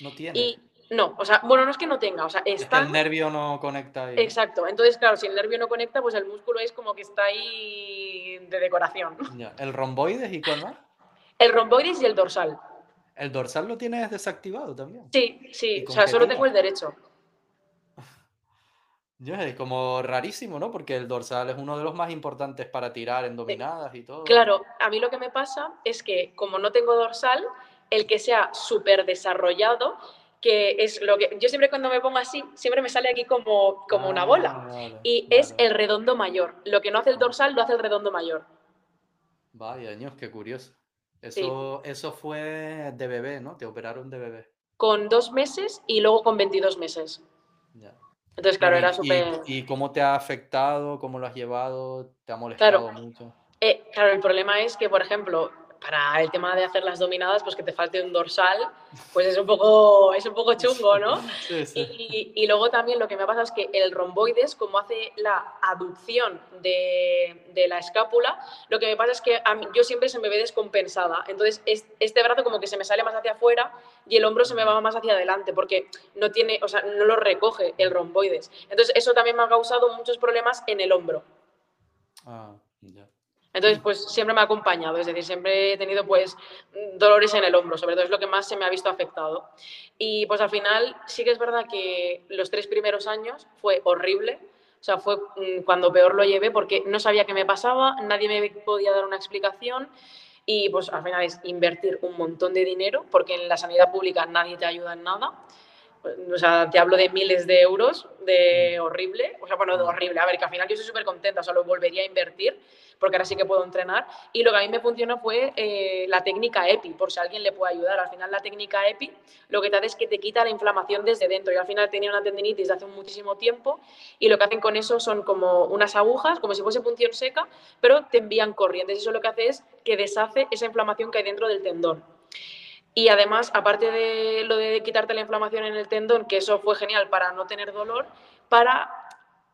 No tiene.
Y no, o sea, bueno, no es que no tenga, o sea, está.
Es que el nervio no conecta ahí.
Exacto. Entonces, claro, si el nervio no conecta, pues el músculo es como que está ahí de decoración.
¿El romboides y cuál más?
El romboides y el dorsal.
¿El dorsal lo tienes desactivado también?
Sí, sí, o sea, solo tengo el derecho.
Es como rarísimo, ¿no? Porque el dorsal es uno de los más importantes para tirar en dominadas y todo.
Claro, a mí lo que me pasa es que como no tengo dorsal, el que sea súper desarrollado, que es lo que yo siempre cuando me pongo así, siempre me sale aquí como, como una bola.
Ah,
y es el redondo mayor. Lo que no hace el dorsal lo hace el redondo mayor.
Vaya, años, qué curioso. Eso, eso fue de bebé, ¿no? Te operaron de bebé.
Con dos meses y luego con 22 meses.
Ya.
Entonces, claro, era
y,
súper...
y cómo te ha afectado? ¿Cómo lo has llevado? ¿Te ha molestado
Claro,
mucho?
eh, claro, el problema es que, por ejemplo, para el tema de hacer las dominadas, pues que te falte un dorsal, pues es un poco, es un poco chungo, ¿no?
Sí, sí.
Y, y luego también lo que me pasa es que el romboides, como hace la aducción de, de la escápula, lo que me pasa es que a mí- yo siempre se me ve descompensada. Entonces, es- este brazo como que se me sale más hacia afuera y el hombro se me va más hacia adelante porque no tiene, o sea, no lo recoge el romboides. Entonces, eso también me ha causado muchos problemas en el hombro.
Ah, ya.
Entonces, pues siempre me ha acompañado, es decir, siempre he tenido pues dolores en el hombro, sobre todo es lo que más se me ha visto afectado. Y pues al final sí que es verdad que los tres primeros años fue horrible, o sea, fue mm, cuando peor lo llevé porque no sabía qué me pasaba, nadie me podía dar una explicación y pues al final es invertir un montón de dinero porque en la sanidad pública nadie te ayuda en nada. O sea, te hablo de miles de euros, de horrible. O sea, bueno, de horrible. A ver, que al final yo estoy súper contenta, o sea, lo volvería a invertir, porque ahora sí que puedo entrenar. Y lo que a mí me funcionó fue eh, la técnica EPI, por si alguien le puede ayudar. Al final, la técnica EPI lo que te hace es que te quita la inflamación desde dentro. Yo al final tenía una tendinitis de hace muchísimo tiempo, y lo que hacen con eso son como unas agujas, como si fuese punción seca, pero te envían corrientes. Eso lo que hace es que deshace esa inflamación que hay dentro del tendón. Y además, aparte de lo de quitarte la inflamación en el tendón, que eso fue genial para no tener dolor, para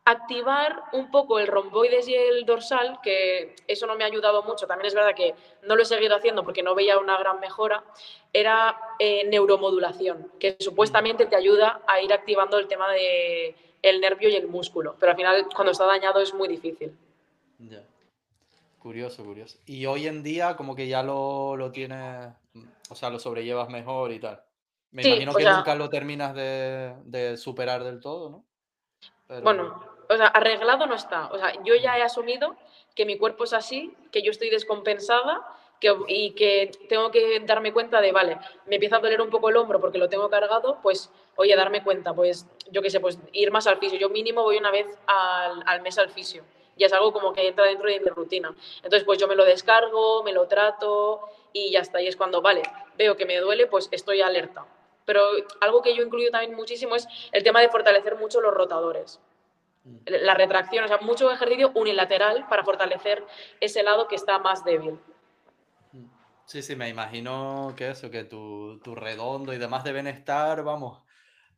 activar un poco el romboides y el dorsal, que eso no me ha ayudado mucho, también es verdad que no lo he seguido haciendo porque no veía una gran mejora, era eh, neuromodulación, que supuestamente te ayuda a ir activando el tema de el nervio y el músculo, pero al final cuando está dañado es muy difícil.
Ya. Curioso, curioso. Y hoy en día como que ya lo, lo tienes, o sea, lo sobrellevas mejor y tal. Me
Sí,
imagino que
sea,
nunca lo terminas de, de superar del todo, ¿no? Pero...
Bueno, o sea, arreglado no está. O sea, yo ya he asumido que mi cuerpo es así, que yo estoy descompensada que, y que tengo que darme cuenta de, vale, me empieza a doler un poco el hombro porque lo tengo cargado, pues, oye, darme cuenta, pues, yo qué sé, pues ir más al fisio. Yo mínimo voy una vez al, al mes al fisio. Ya es algo como que entra dentro de mi rutina. Entonces, pues yo me lo descargo, me lo trato y ya está. Y es cuando, vale, veo que me duele, pues estoy alerta. Pero algo que yo incluyo también muchísimo es el tema de fortalecer mucho los rotadores. La retracción, o sea, mucho ejercicio unilateral para fortalecer ese lado que está más débil.
Sí, sí, me imagino que eso, que tu, tu redondo y demás deben estar, vamos,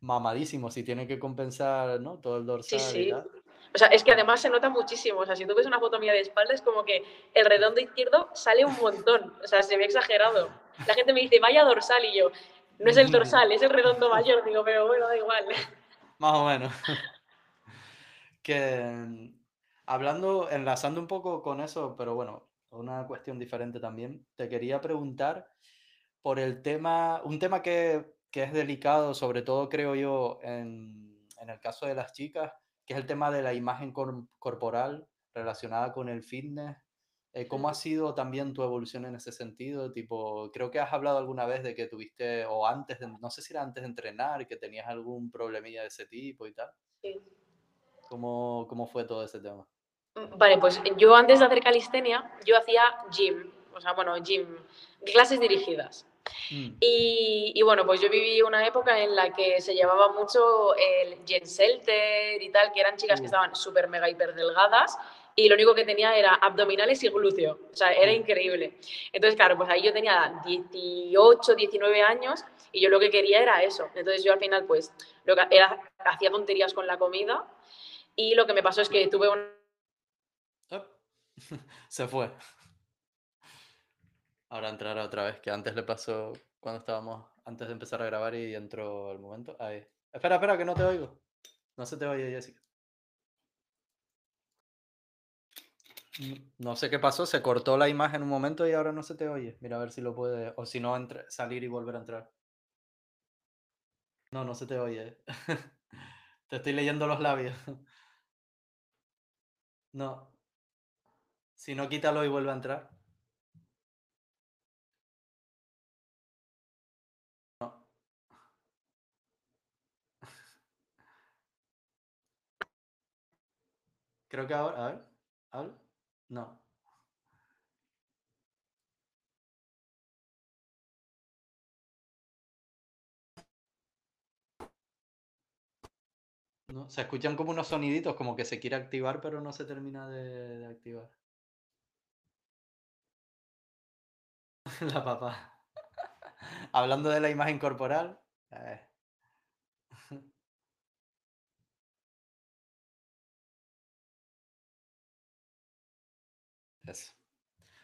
mamadísimos si tienen que compensar, ¿no? Todo el
Sí,
dorsal y
sí.
tal.
O sea, es que además se nota muchísimo. O sea, si tú ves una foto mía de espalda, es como que el redondo izquierdo sale un montón. O sea, se ve exagerado. La gente me dice, vaya dorsal, y yo, no es el dorsal, es el redondo mayor. Digo, pero bueno, da igual.
Más o menos. Que hablando, enlazando un poco con eso, pero bueno, una cuestión diferente también, te quería preguntar por el tema, un tema que, que es delicado, sobre todo creo yo en, en el caso de las chicas, que es el tema de la imagen corporal relacionada con el fitness. Eh, ¿Cómo ha sido también tu evolución en ese sentido? Tipo, creo que has hablado alguna vez de que tuviste, o antes, de, no sé si era antes de entrenar, que tenías algún problemilla de ese tipo y tal. Sí. ¿Cómo, cómo fue todo ese tema?
Mm, vale, pues yo antes de hacer calistenia, yo hacía gym, o sea, bueno, gym, clases dirigidas. Mm. Y, bueno, pues yo viví una época en la que se llevaba mucho el Selter y tal, que eran chicas que uh. estaban súper mega hiper delgadas y lo único que tenía era abdominales y glúteo. O sea, era mm. increíble. Entonces, claro, pues ahí yo tenía 18, 19 años y yo lo que quería era eso. Entonces yo al final, pues, lo que era, hacía tonterías con la comida y lo que me pasó es que tuve un...
Se fue. Ahora entrará otra vez, que antes le pasó cuando estábamos, antes de empezar a grabar y entró el momento. Ahí. Espera, espera, que no te oigo. No se te oye, Jessica. No sé qué pasó, se cortó la imagen un momento y ahora no se te oye. Mira a ver si lo puede, o si no, salir y volver a entrar. No, no se te oye. te estoy leyendo los labios. No. Si no, quítalo y vuelve a entrar. Creo que ahora, a ver, ¿habla? No. Se escuchan como unos soniditos, como que se quiere activar, pero no se termina de, activar. La papá. Hablando de la imagen corporal. Eh.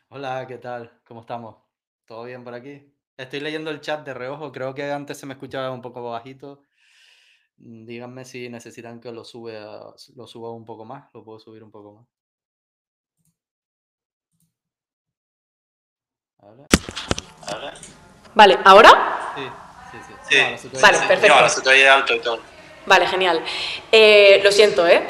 Hola, ¿qué tal? ¿Cómo estamos? ¿Todo bien por aquí? Estoy leyendo el chat de reojo, creo que antes se me escuchaba un poco bajito. Mm, díganme si necesitan que lo, sube lo suba un poco más, lo puedo subir un poco más.
Vale, ¿ahora?
Sí, sí,
sí. vale, perfecto.
ahora se te alto y todo.
Vale, genial. Eh, lo siento, ¿eh?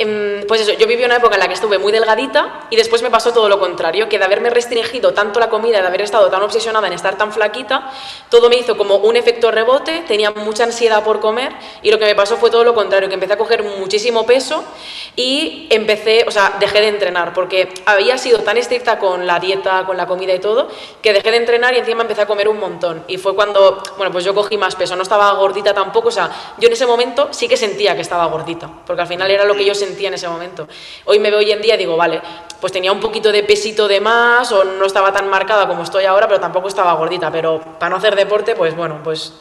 Em, pues eso, yo viví una época en la que estuve muy delgadita y después me pasó todo lo contrario, que de haberme restringido tanto la comida, de haber estado tan obsesionada en estar tan flaquita, todo me hizo como un efecto rebote, tenía mucha ansiedad por comer y lo que me pasó fue todo lo contrario, que empecé a coger muchísimo peso y empecé, o sea, dejé de entrenar porque había sido tan estricta con la dieta, con la comida y todo, que dejé de entrenar y encima empecé a comer un montón. Y fue cuando, bueno, pues yo cogí más peso, no estaba gordita tampoco, o sea, yo en ese momento sí que sentía que estaba gordita, porque al final era lo que yo sentía sentía en ese momento. Hoy me veo hoy en día y digo, vale, pues tenía un poquito de pesito de más o no estaba tan marcada como estoy ahora, pero tampoco estaba gordita. Pero para no hacer deporte, pues bueno, pues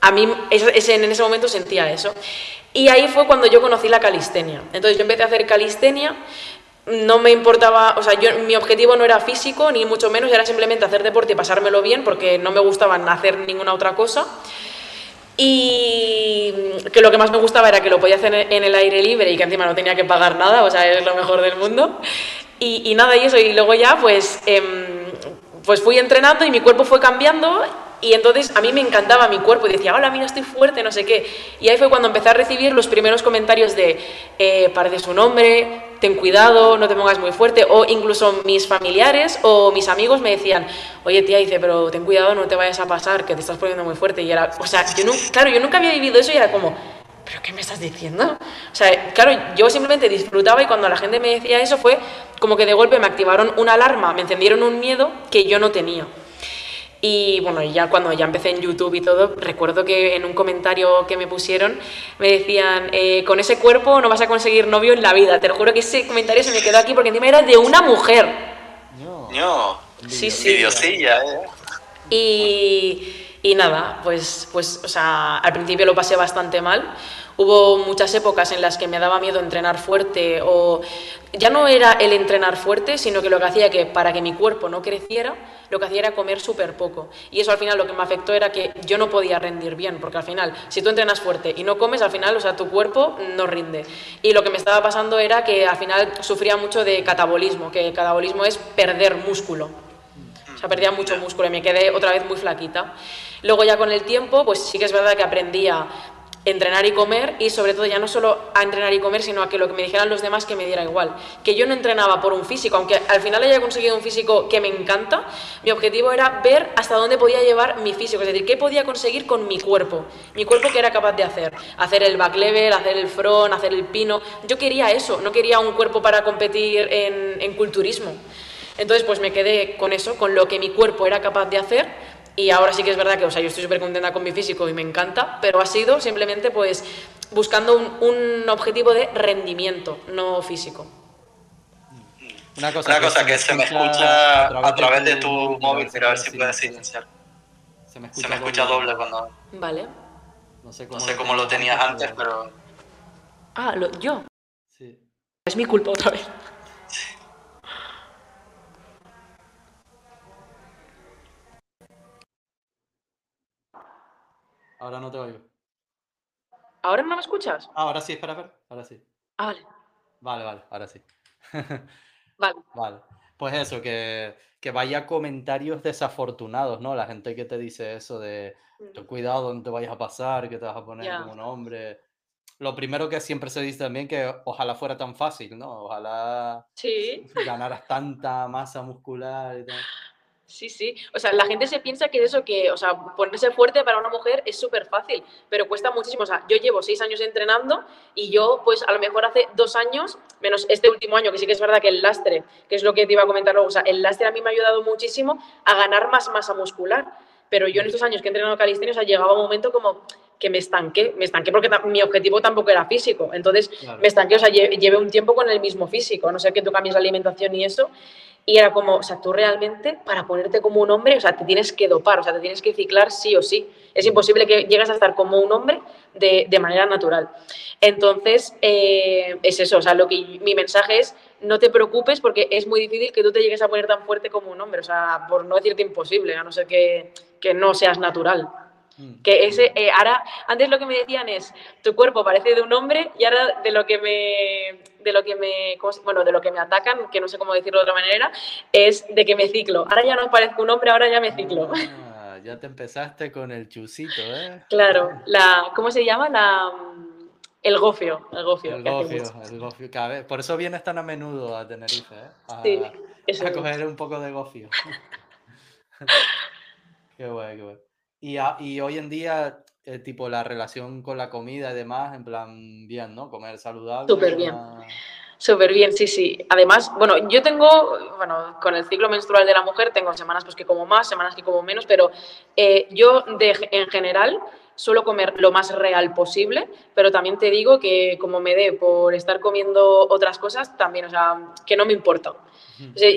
a mí en ese momento sentía eso. Y ahí fue cuando yo conocí la calistenia. Entonces yo empecé a hacer calistenia, no me importaba, o sea, yo, mi objetivo no era físico, ni mucho menos, era simplemente hacer deporte y pasármelo bien, porque no me gustaba hacer ninguna otra cosa y que lo que más me gustaba era que lo podía hacer en el aire libre y que encima no tenía que pagar nada, o sea, es lo mejor del mundo. Y, nada, y eso, y luego ya pues, em, pues fui entrenando y mi cuerpo fue cambiando y entonces a mí me encantaba mi cuerpo y decía, hola, mira, estoy fuerte, no sé qué. Y ahí fue cuando empecé a recibir los primeros comentarios de, eh, parece su nombre, ten cuidado, no te pongas muy fuerte, o incluso mis familiares o mis amigos me decían, oye tía, dice, pero ten cuidado, no te vayas a pasar, que te estás poniendo muy fuerte. Y era, o sea, yo no, claro, yo nunca había vivido eso y era como, ¿pero qué me estás diciendo? O sea, claro, yo simplemente disfrutaba y cuando la gente me decía eso fue como que de golpe me activaron una alarma, me encendieron un miedo que yo no tenía. Y bueno, ya cuando ya empecé en YouTube y todo, recuerdo que en un comentario que me pusieron me decían, eh, con ese cuerpo no vas a conseguir novio en la vida. Te lo juro que ese comentario se me quedó aquí porque encima era de una mujer.
No.
Sí, sí.
¿eh?
Y, y nada, pues, pues, o sea, al principio lo pasé bastante mal. Hubo muchas épocas en las que me daba miedo entrenar fuerte o ya no era el entrenar fuerte, sino que lo que hacía que para que mi cuerpo no creciera, lo que hacía era comer súper poco. Y eso al final lo que me afectó era que yo no podía rendir bien, porque al final, si tú entrenas fuerte y no comes, al final, o sea, tu cuerpo no rinde. Y lo que me estaba pasando era que al final sufría mucho de catabolismo, que el catabolismo es perder músculo. O sea, perdía mucho músculo y me quedé otra vez muy flaquita. Luego ya con el tiempo, pues sí que es verdad que aprendía entrenar y comer y sobre todo ya no solo a entrenar y comer, sino a que lo que me dijeran los demás que me diera igual. Que yo no entrenaba por un físico, aunque al final haya conseguido un físico que me encanta, mi objetivo era ver hasta dónde podía llevar mi físico, es decir, qué podía conseguir con mi cuerpo, mi cuerpo que era capaz de hacer, hacer el back level, hacer el front, hacer el pino. Yo quería eso, no quería un cuerpo para competir en, en culturismo. Entonces, pues me quedé con eso, con lo que mi cuerpo era capaz de hacer y ahora sí que es verdad que, o sea, yo estoy súper contenta con mi físico y me encanta, pero ha sido simplemente pues buscando un, objetivo de rendimiento, no físico.
Una cosa, que, se, me escucha a través, de, tu, móvil, pero a ver si puedes silenciar. Se me escucha, doble. cuando...
Vale.
No sé cómo, lo, tenías antes, pero...
Ah, ¿yo? Sí. Es mi culpa otra vez.
Ahora no te oigo.
¿Ahora no me escuchas?
Ah, ahora sí, espera, espera. Ahora sí.
Ah, vale.
Vale, vale, ahora sí.
vale.
Vale. Pues eso, que, que, vaya comentarios desafortunados, ¿no? La gente que te dice eso de mm. cuidado donde te vayas a pasar, que te vas a poner como un hombre. Lo primero que siempre se dice también que ojalá fuera tan fácil, ¿no? Ojalá
sí.
ganaras tanta masa muscular y tal.
Sí, sí. O sea, la gente se piensa que eso, que, o sea, ponerse fuerte para una mujer es súper fácil, pero cuesta muchísimo. O sea, yo llevo seis años entrenando y yo, pues, a lo mejor hace dos años, menos este último año, que sí que es verdad que el lastre, que es lo que te iba a comentar luego, o sea, el lastre a mí me ha ayudado muchísimo a ganar más masa muscular. Pero yo en estos años que he entrenado calistenia, o sea, llegaba un momento como que me estanqué, me estanqué porque mi objetivo tampoco era físico. Entonces, me estanqué, o sea, llevé un tiempo con el mismo físico, no sé que tú cambies la alimentación y eso. Y era como, o sea, tú realmente para ponerte como un hombre, o sea, te tienes que dopar, o sea, te tienes que ciclar sí o sí. Es imposible que llegues a estar como un hombre de, de manera natural. Entonces, eh, es eso, o sea, lo que mi mensaje es, no te preocupes porque es muy difícil que tú te llegues a poner tan fuerte como un hombre, o sea, por no decirte imposible, a no ser que, que no seas natural. Mm. Que ese, eh, ahora, antes lo que me decían es, tu cuerpo parece de un hombre y ahora de lo que me, de lo que me, bueno, de lo que me atacan, que no sé cómo decirlo de otra manera, es de que me ciclo. Ahora ya no parezco un hombre, ahora ya me ciclo.
Ah, ya te empezaste con el chusito, ¿eh?
Claro, la, ¿cómo se llama? La, el gofio, el gofio.
El gofio, el gofio. Por eso vienes tan a menudo a Tenerife, ¿eh? A,
sí,
a coger un poco de gofio. qué guay, qué. Y, y hoy en día, eh, tipo, la relación con la comida y demás, en plan, bien, ¿no? Comer saludable.
Súper bien. Súper bien, sí, sí. Además, bueno, yo tengo, bueno, con el ciclo menstrual de la mujer tengo semanas pues que como más, semanas que como menos, pero eh, yo de, en general suelo comer lo más real posible, pero también te digo que como me dé por estar comiendo otras cosas, también, o sea, que no me importa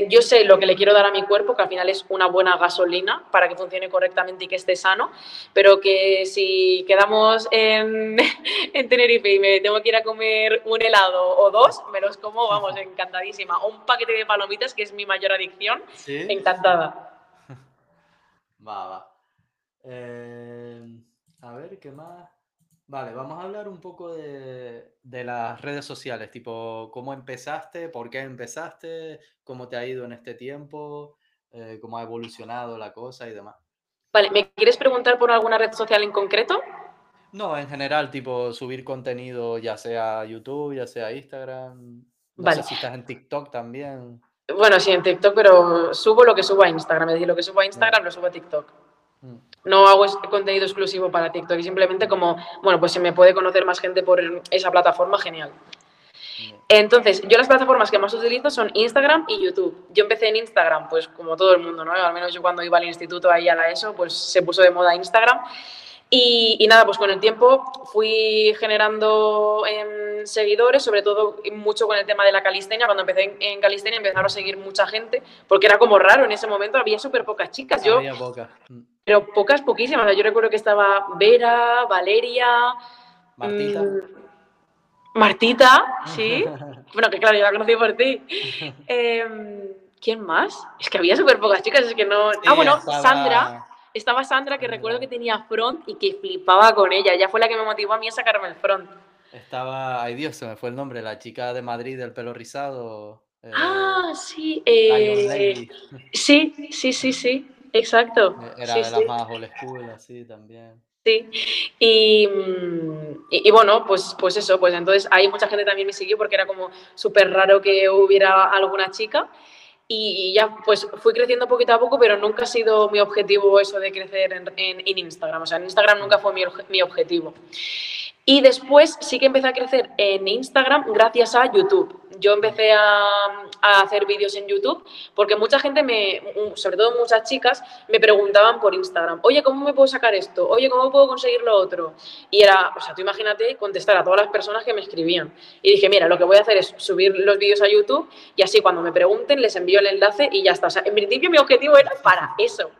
yo sé lo que le quiero dar a mi cuerpo, que al final es una buena gasolina para que funcione correctamente y que esté sano, pero que si quedamos en, en Tenerife y me tengo que ir a comer un helado o dos, me los como, vamos, encantadísima. O un paquete de palomitas, que es mi mayor adicción, encantada.
Va, va. Eh, a ver, ¿qué más? Vale, vamos a hablar un poco de, las redes sociales, tipo cómo empezaste, por qué empezaste, cómo te ha ido en este tiempo, eh, cómo ha evolucionado la cosa y demás.
Vale, ¿me quieres preguntar por alguna red social en concreto?
No, en general, tipo subir contenido ya sea YouTube, ya sea Instagram. No sé si estás en TikTok también.
Bueno, sí, en TikTok, pero subo lo que subo a Instagram. Es decir, lo que subo a Instagram lo subo a TikTok. Mm. No hago contenido exclusivo para TikTok y simplemente como, bueno, pues se me puede conocer más gente por esa plataforma, genial. Entonces, yo las plataformas que más utilizo son Instagram y YouTube. Yo empecé en Instagram, pues como todo el mundo, ¿no? Al menos yo cuando iba al instituto ahí a la ESO, pues se puso de moda Instagram. Y, nada, pues con el tiempo fui generando em, seguidores, sobre todo mucho con el tema de la calistenia. Cuando empecé en, calistenia empezaron a seguir mucha gente, porque era como raro en ese momento, había súper pocas chicas. Yo,
había pocas.
Pero pocas, poquísimas. yo recuerdo que estaba Vera, Valeria.
Martita. Mm,
Martita, sí. bueno, que claro, yo la conocí por ti. Em, ¿Quién más? Es que había súper pocas chicas, es que no. ah, bueno, Sandra estaba Sandra, que recuerdo que tenía front y que flipaba con ella. Ella fue la que me motivó a mí a sacarme el front.
Estaba, ay Dios, se me fue el nombre, la chica de Madrid del pelo rizado.
Eh, ah, sí. Eh, sí, sí, sí, sí, exacto.
E-, era de las más old school, así también.
Sí, y, y, bueno, pues, pues eso, pues entonces ahí mucha gente también me siguió porque era como súper raro que hubiera alguna chica y ya pues fui creciendo poquito a poco, pero nunca ha sido mi objetivo eso de crecer en, en, Instagram, o sea, en Instagram nunca fue mi, mi objetivo. Y después sí que empecé a crecer en Instagram gracias a YouTube. Yo empecé a, hacer vídeos en YouTube porque mucha gente, me, sobre todo muchas chicas, me preguntaban por Instagram, oye, ¿cómo me puedo sacar esto? Oye, ¿cómo puedo conseguir lo otro? Y era, o sea, tú imagínate contestar a todas las personas que me escribían. Y dije, mira, lo que voy a hacer es subir los vídeos a YouTube y así cuando me pregunten les envío el enlace y ya está. O sea, en principio mi objetivo era para eso.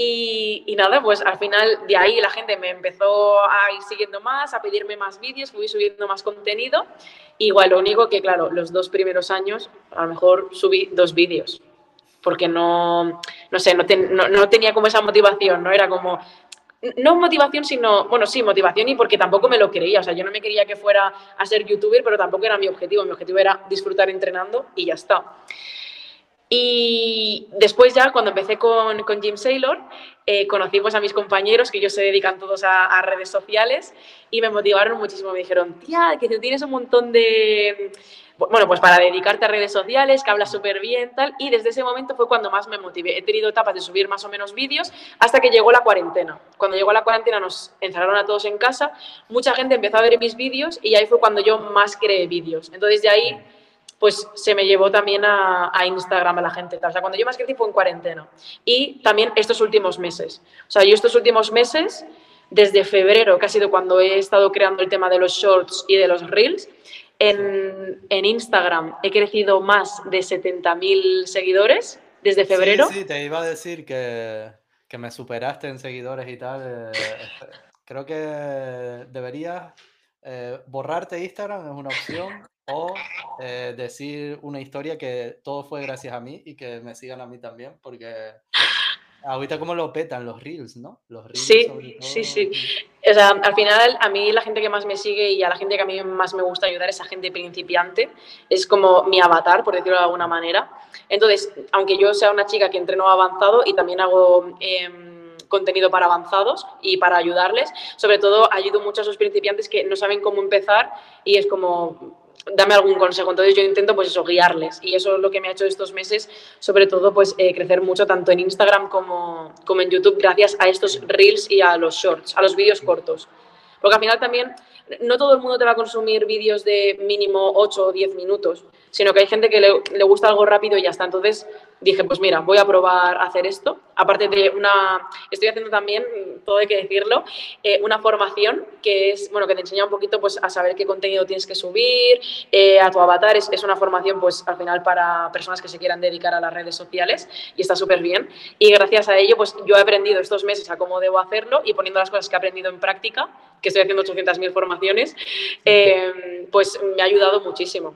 Y, nada, pues al final de ahí la gente me empezó a ir siguiendo más, a pedirme más vídeos, fui subiendo más contenido. Igual, lo único que, claro, los dos primeros años a lo mejor subí dos vídeos, porque no, no sé, no, no, tenía como esa motivación, ¿no? Era como, no motivación, sino, bueno, sí, motivación y porque tampoco me lo creía. O sea, yo no me quería que fuera a ser youtuber, pero tampoco era mi objetivo. Mi objetivo era disfrutar entrenando y ya está. Y después ya, cuando empecé con, con Jim Saylor, eh, conocí pues, a mis compañeros, que ellos se dedican todos a, redes sociales, y me motivaron muchísimo. Me dijeron, tía, que tú tienes un montón de... Bueno, pues para dedicarte a redes sociales, que hablas súper bien, tal. Y desde ese momento fue cuando más me motivé. He tenido etapas de subir más o menos vídeos hasta que llegó la cuarentena. Cuando llegó la cuarentena nos encerraron a todos en casa, mucha gente empezó a ver mis vídeos y ahí fue cuando yo más creé vídeos. Entonces de ahí pues se me llevó también a, Instagram a la gente. O sea, cuando yo más crecí fue en cuarentena. Y también estos últimos meses. O sea, yo estos últimos meses, desde febrero, que ha sido cuando he estado creando el tema de los shorts y de los reels, en, Instagram he crecido más de 70.000 seguidores desde febrero.
Sí, te iba a decir que, me superaste en seguidores y tal. Eh, creo que deberías eh, borrarte Instagram, es una opción o eh, decir una historia que todo fue gracias a mí y que me sigan a mí también, porque ahorita como lo petan los reels, ¿no? Los reels
sí, sí, sí. O sea, al final a mí la gente que más me sigue y a la gente que a mí más me gusta ayudar es a gente principiante, es como mi avatar, por decirlo de alguna manera. Entonces, aunque yo sea una chica que entreno avanzado y también hago... Em, contenido para avanzados y para ayudarles. Sobre todo, ayudo mucho a esos principiantes que no saben cómo empezar y es como dame algún consejo. Entonces yo intento pues eso, guiarles y eso es lo que me ha hecho estos meses, sobre todo pues eh, crecer mucho tanto en Instagram como, como en YouTube gracias a estos reels y a los shorts, a los vídeos cortos. Porque al final también no todo el mundo te va a consumir vídeos de mínimo 8 o 10 minutos, sino que hay gente que le, le gusta algo rápido y ya está. Entonces dije, pues mira, voy a probar a hacer esto. Aparte de una, estoy haciendo también, todo hay que decirlo, eh, una formación que es, bueno, que te enseña un poquito pues a saber qué contenido tienes que subir, eh, a tu avatar. Es, es, una formación pues al final para personas que se quieran dedicar a las redes sociales y está súper bien. Y gracias a ello pues yo he aprendido estos meses a cómo debo hacerlo y poniendo las cosas que he aprendido en práctica, que estoy haciendo 800.000 formaciones, eh, pues me ha ayudado muchísimo.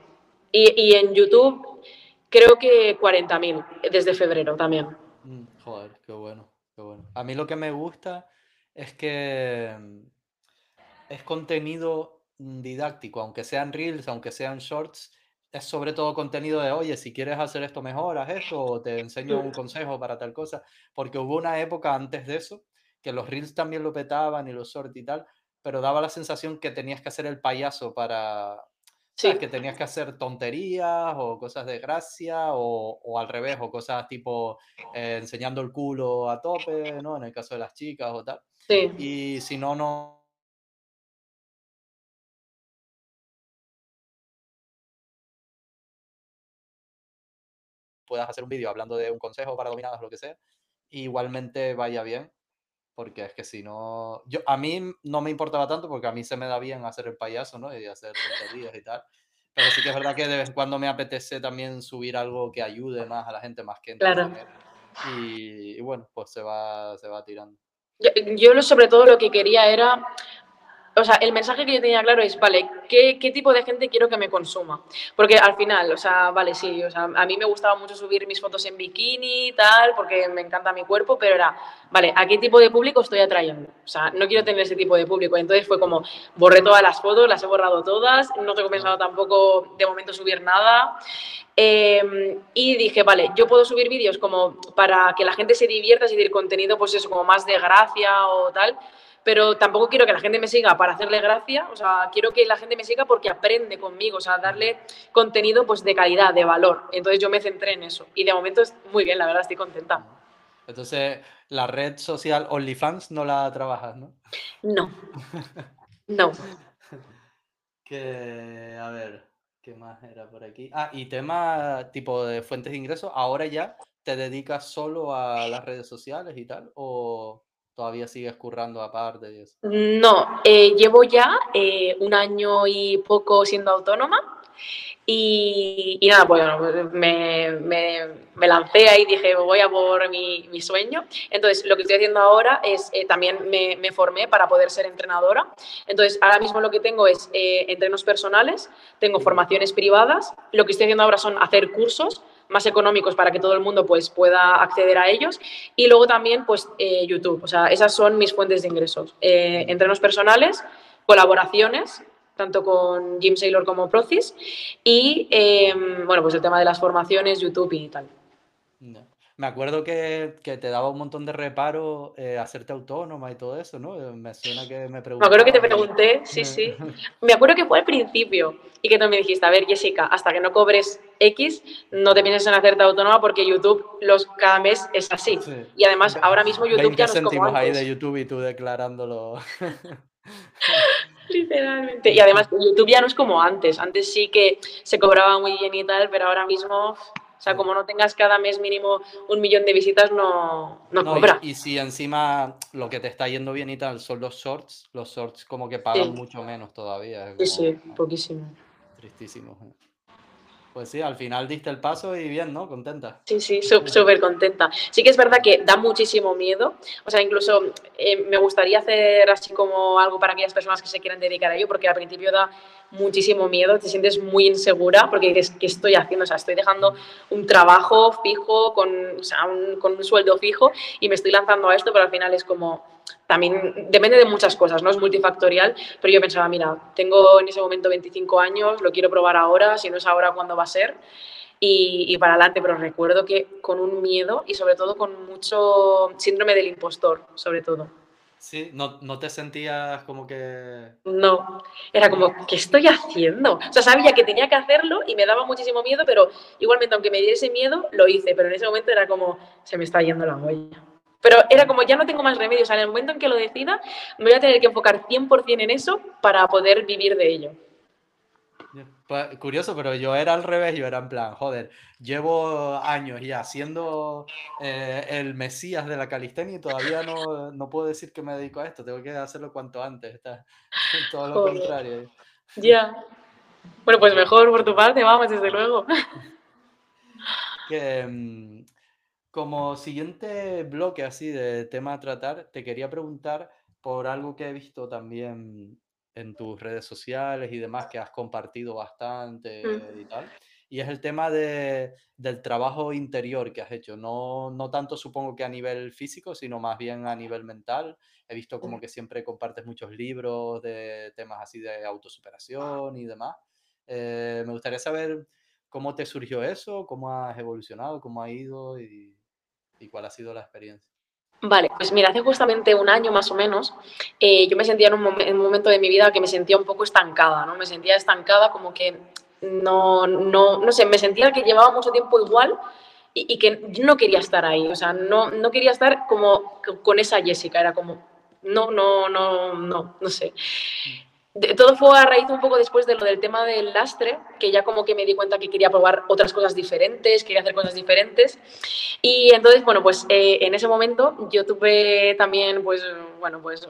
Y, y en YouTube Creo que 40.000 desde febrero también.
Mm, joder, qué bueno, qué bueno. A mí lo que me gusta es que mm, es contenido didáctico, aunque sean reels, aunque sean shorts, es sobre todo contenido de, oye, si quieres hacer esto mejor, haz esto, o te enseño un consejo para tal cosa, porque hubo una época antes de eso, que los reels también lo petaban y los shorts y tal, pero daba la sensación que tenías que hacer el payaso para, Sí. Que tenías que hacer tonterías o cosas de gracia o, o al revés, o cosas tipo eh, enseñando el culo a tope, ¿no? En el caso de las chicas o tal.
Sí.
Y si no, no... puedas hacer un vídeo hablando de un consejo para dominadas, lo que sea, igualmente vaya bien, porque es que si no, yo, a mí no me importaba tanto porque a mí se me da bien hacer el payaso, ¿no? Y hacer tonterías y tal. Pero sí que es verdad que de vez en cuando me apetece también subir algo que ayude más a la gente, más que
claro.
Y, y, bueno, pues se va, se va tirando.
Yo, yo sobre todo lo que quería era o sea, el mensaje que yo tenía claro es, vale, ¿qué, ¿qué, tipo de gente quiero que me consuma? Porque al final, o sea, vale, sí, o sea, a mí me gustaba mucho subir mis fotos en bikini y tal, porque me encanta mi cuerpo, pero era, vale, ¿a qué tipo de público estoy atrayendo? O sea, no quiero tener ese tipo de público. Entonces fue como, borré todas las fotos, las he borrado todas, no tengo pensado tampoco de momento subir nada. Em, y dije, vale, yo puedo subir vídeos como para que la gente se divierta, es decir, contenido, pues eso, como más de gracia o tal pero tampoco quiero que la gente me siga para hacerle gracia, o sea, quiero que la gente me siga porque aprende conmigo, o sea, darle contenido pues de calidad, de valor. Entonces yo me centré en eso y de momento es muy bien, la verdad, estoy contenta.
Entonces, la red social OnlyFans no la trabajas, ¿no?
No. No.
que, a ver, ¿qué más era por aquí? Ah, y tema tipo de fuentes de ingresos, ahora ya te dedicas solo a las redes sociales y tal, o todavía sigues currando aparte de eso?
No, eh, llevo ya eh, un año y poco siendo autónoma y, nada, pues, pues me, me, lancé ahí, dije, voy a por mi, mi, sueño. Entonces, lo que estoy haciendo ahora es, eh, también me, me, formé para poder ser entrenadora. Entonces, ahora mismo lo que tengo es eh, entrenos personales, tengo formaciones privadas. Lo que estoy haciendo ahora son hacer cursos más económicos para que todo el mundo pues, pueda acceder a ellos. Y luego también, pues, eh, YouTube. O sea, esas son mis fuentes de ingresos. entrenos personales, colaboraciones tanto con Jim Saylor como Procis, y em, bueno, pues el tema de las formaciones, YouTube y tal.
Me acuerdo que, que, te daba un montón de reparo eh, hacerte autónoma y todo eso, ¿no? Me suena que me preguntaste.
Me acuerdo que te pregunté, sí, sí. Me acuerdo que fue al principio y que tú me dijiste, a ver, Jessica, hasta que no cobres X, no te pienses en hacerte autónoma porque YouTube los, cada mes es así. Y además, ahora mismo YouTube ya no es como antes.
ahí de YouTube y tú declarándolo.
Literalmente. Y además, YouTube ya no es como antes. Antes sí que se cobraba muy bien y tal, pero ahora mismo, sea, como no tengas cada mes mínimo un millón de visitas, no, no, cobra.
Y, si encima lo que te está yendo bien y tal son los shorts, los shorts como que pagan mucho menos todavía.
sí, sí, poquísimo.
Tristísimo. Pues sí, al final diste el paso y bien, ¿no? Contenta.
Sí, sí, súper contenta. Sí que es verdad que da muchísimo miedo. O sea, incluso eh, me gustaría hacer así como algo para aquellas personas que se quieran dedicar a ello, porque al principio da muchísimo miedo, te sientes muy insegura porque dices, ¿qué estoy haciendo? O sea, estoy dejando un trabajo fijo, con, o sea, un, con un sueldo fijo y me estoy lanzando a esto, pero al final es como, también depende de muchas cosas, ¿no? Es multifactorial, pero yo pensaba, mira, tengo en ese momento 25 años, lo quiero probar ahora, si no es ahora, ¿cuándo va a ser? Y, y, para adelante, pero recuerdo que con un miedo y sobre todo con mucho síndrome del impostor, sobre todo.
Sí, no, no te sentías como que...
No, era como, ¿qué estoy haciendo? O sea, sabía que tenía que hacerlo y me daba muchísimo miedo, pero igualmente, aunque me diese miedo, lo hice, pero en ese momento era como, se me está yendo la olla. Pero era como, ya no tengo más remedio, o sea, en el momento en que lo decida, me voy a tener que enfocar 100% en eso para poder vivir de ello.
Pues, curioso, pero yo era al revés, yo era en plan, joder, llevo años ya siendo eh, el mesías de la calistenia y todavía no, no, puedo decir que me dedico a esto, tengo que hacerlo cuanto antes, está todo lo contrario.
Ya. Bueno, pues mejor por tu parte, vamos, desde luego.
Que, mm, como siguiente bloque así de tema a tratar, te quería preguntar por algo que he visto también en tus redes sociales y demás que has compartido bastante
mm.
y tal. Y es el tema de, del trabajo interior que has hecho. No, no tanto supongo que a nivel físico, sino más bien a nivel mental. He visto como que siempre compartes muchos libros de temas así de autosuperación y demás. Eh, me gustaría saber cómo te surgió eso, cómo has evolucionado, cómo ha ido y, y cuál ha sido la experiencia.
Vale, pues mira, hace justamente un año más o menos, eh, yo me sentía en un, momento de mi vida que me sentía un poco estancada, ¿no? Me sentía estancada como que no, no, no sé, me sentía que llevaba mucho tiempo igual y, que no quería estar ahí, o sea, no, no quería estar como con esa Jessica, era como, no, no, no, no, no sé todo fue a raíz un poco después de lo del tema del lastre, que ya como que me di cuenta que quería probar otras cosas diferentes, quería hacer cosas diferentes. Y entonces, bueno, pues eh, en ese momento yo tuve también, pues, bueno, pues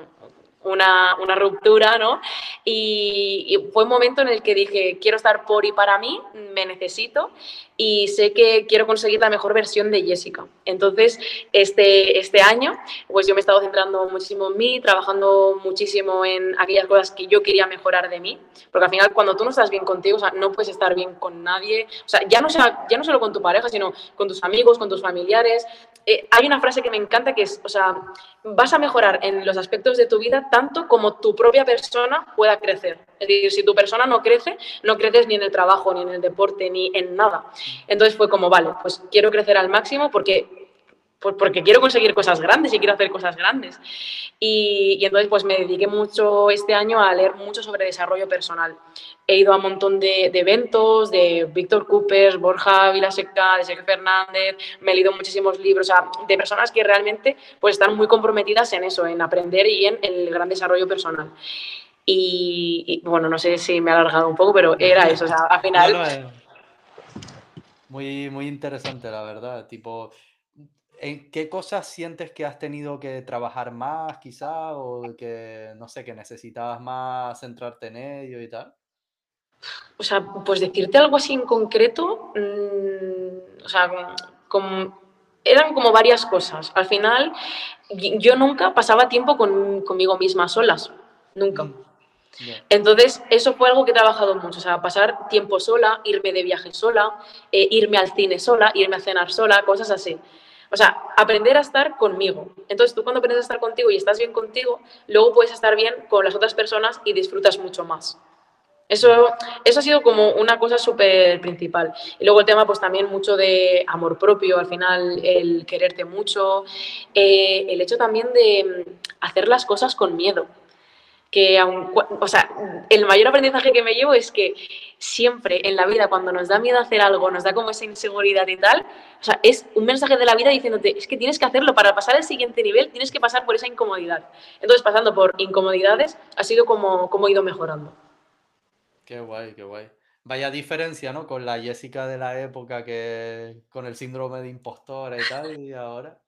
una, una ruptura, ¿no? Y, fue un momento en el que dije, quiero estar por y para mí, me necesito y sé que quiero conseguir la mejor versión de Jessica. Entonces, este, este año, pues yo me he estado centrando muchísimo en mí, trabajando muchísimo en aquellas cosas que yo quería mejorar de mí, porque al final cuando tú no estás bien contigo, o sea, no puedes estar bien con nadie, o sea, ya no, sea, ya no solo con tu pareja, sino con tus amigos, con tus familiares. Eh, hay una frase que me encanta que es, o sea, vas a mejorar en los aspectos de tu vida tanto como tu propia persona pueda crecer. Es decir, si tu persona no crece, no creces ni en el trabajo, ni en el deporte, ni en nada. Entonces fue como, vale, pues quiero crecer al máximo porque porque quiero conseguir cosas grandes y quiero hacer cosas grandes. Y, entonces pues me dediqué mucho este año a leer mucho sobre desarrollo personal. He ido a un montón de, eventos de Víctor Cooper, Borja Vilaseca, de Sergio Fernández, me he leído muchísimos libros, o sea, de personas que realmente pues están muy comprometidas en eso, en aprender y en el gran desarrollo personal. Y, bueno, no sé si me ha alargado un poco, pero era eso, o sea, al final... Eh,
muy, muy interesante, la verdad, tipo ¿En qué cosas sientes que has tenido que trabajar más, quizá, o que, no sé, que necesitabas más centrarte en ello y tal?
O sea, pues decirte algo así en concreto, mm, o sea, eran como varias cosas. Al final, yo nunca pasaba tiempo conmigo misma solas, nunca. Mm, Entonces, eso fue algo que he trabajado mucho, o sea, pasar tiempo sola, irme de viaje sola, eh, irme al cine sola, irme a cenar sola, cosas así. O sea, aprender a estar conmigo. Entonces, tú cuando aprendes a estar contigo y estás bien contigo, luego puedes estar bien con las otras personas y disfrutas mucho más. Eso, eso ha sido como una cosa súper principal. Y luego el tema, pues también mucho de amor propio, al final el quererte mucho, eh, el hecho también de hacer las cosas con miedo que o sea, el mayor aprendizaje que me llevo es que siempre en la vida cuando nos da miedo hacer algo, nos da como esa inseguridad y tal, o sea, es un mensaje de la vida diciéndote, es que tienes que hacerlo, para pasar al siguiente nivel tienes que pasar por esa incomodidad. Entonces, pasando por incomodidades, ha sido como, como he ido mejorando.
Qué guay, qué guay. Vaya diferencia, ¿no? Con la Jessica de la época que con el síndrome de impostora y tal, y ahora.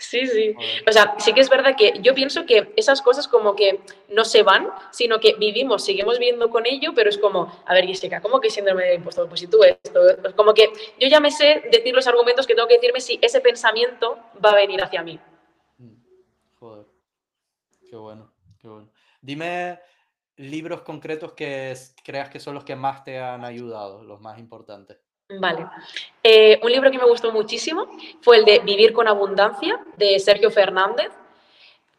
Sí, sí. O sea, sí que es verdad que yo pienso que esas cosas como que no se van, sino que vivimos, seguimos viviendo con ello, pero es como, a ver, Jessica, ¿cómo que síndrome de impostor? Pues si tú esto, como que yo ya me sé decir los argumentos que tengo que decirme si ese pensamiento va a venir hacia mí. Mm,
joder, qué bueno, qué bueno. Dime libros concretos que creas que son los que más te han ayudado, los más importantes.
Vale. Eh, un libro que me gustó muchísimo fue el de Vivir con Abundancia, de Sergio Fernández,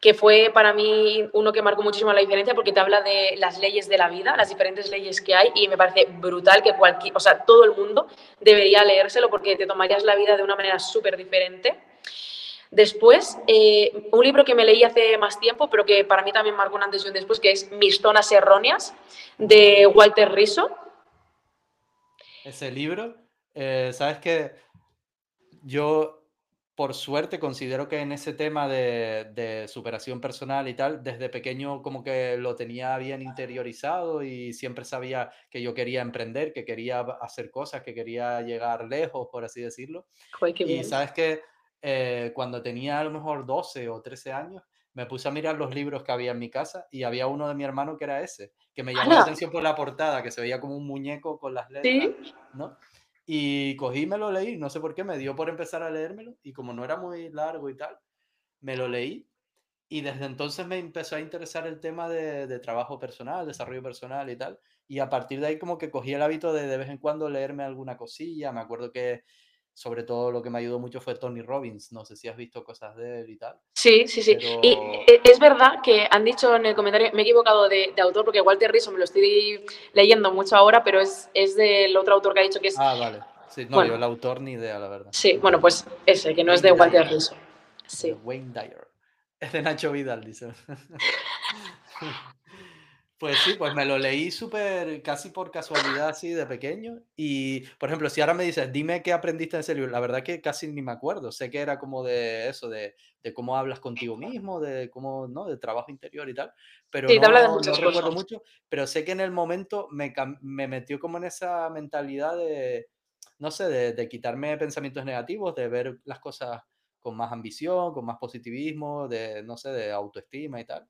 que fue para mí uno que marcó muchísimo la diferencia porque te habla de las leyes de la vida, las diferentes leyes que hay, y me parece brutal que cualquier, o sea, todo el mundo debería leérselo porque te tomarías la vida de una manera súper diferente. Después, eh, un libro que me leí hace más tiempo, pero que para mí también marcó un antes y un después, que es Mis zonas erróneas, de Walter Rizzo.
Ese libro eh, Sabes que yo, por suerte, considero que en ese tema de, superación personal y tal, desde pequeño como que lo tenía bien interiorizado y siempre sabía que yo quería emprender, que quería hacer cosas, que quería llegar lejos, por así decirlo. y sabes que eh, cuando tenía a lo mejor 12 o 13 años, me puse a mirar los libros que había en mi casa y había uno de mi hermano que era ese, que me llamó la atención por la portada, que se veía como un muñeco con las letras, ¿no? Y cogí me lo leí, no sé por qué, me dio por empezar a leérmelo y como no era muy largo y tal, me lo leí y desde entonces me empezó a interesar el tema de, trabajo personal, desarrollo personal y tal. Y a partir de ahí como que cogí el hábito de de vez en cuando leerme alguna cosilla. Me acuerdo que sobre todo lo que me ayudó mucho fue Tony Robbins. No sé si has visto cosas de él y tal.
Sí, sí, sí. Y e, es verdad que han dicho en el comentario, me he equivocado de, autor porque Walter Rizzo me lo estoy leyendo mucho ahora, pero es, es del otro autor que ha dicho que es...
Ah, vale. Sí, no, yo el autor ni idea, la verdad.
Sí, bueno, pues ese, que no es de Walter Rizzo. Sí.
Wayne Dyer. Es de Nacho Vidal, dice. Pues sí, pues me lo leí súper, casi por casualidad así de pequeño. Y, por ejemplo, si ahora me dices, dime qué aprendiste en ese libro, la verdad que casi ni me acuerdo. Sé que era como de eso, de, de cómo hablas contigo mismo, de cómo, ¿no? De trabajo interior y tal. Pero sí, no, no recuerdo mucho, pero sé que en el momento me, me metió como en esa mentalidad de, no sé, de, quitarme pensamientos negativos, de ver las cosas con más ambición, con más positivismo, de, no sé, de autoestima y tal.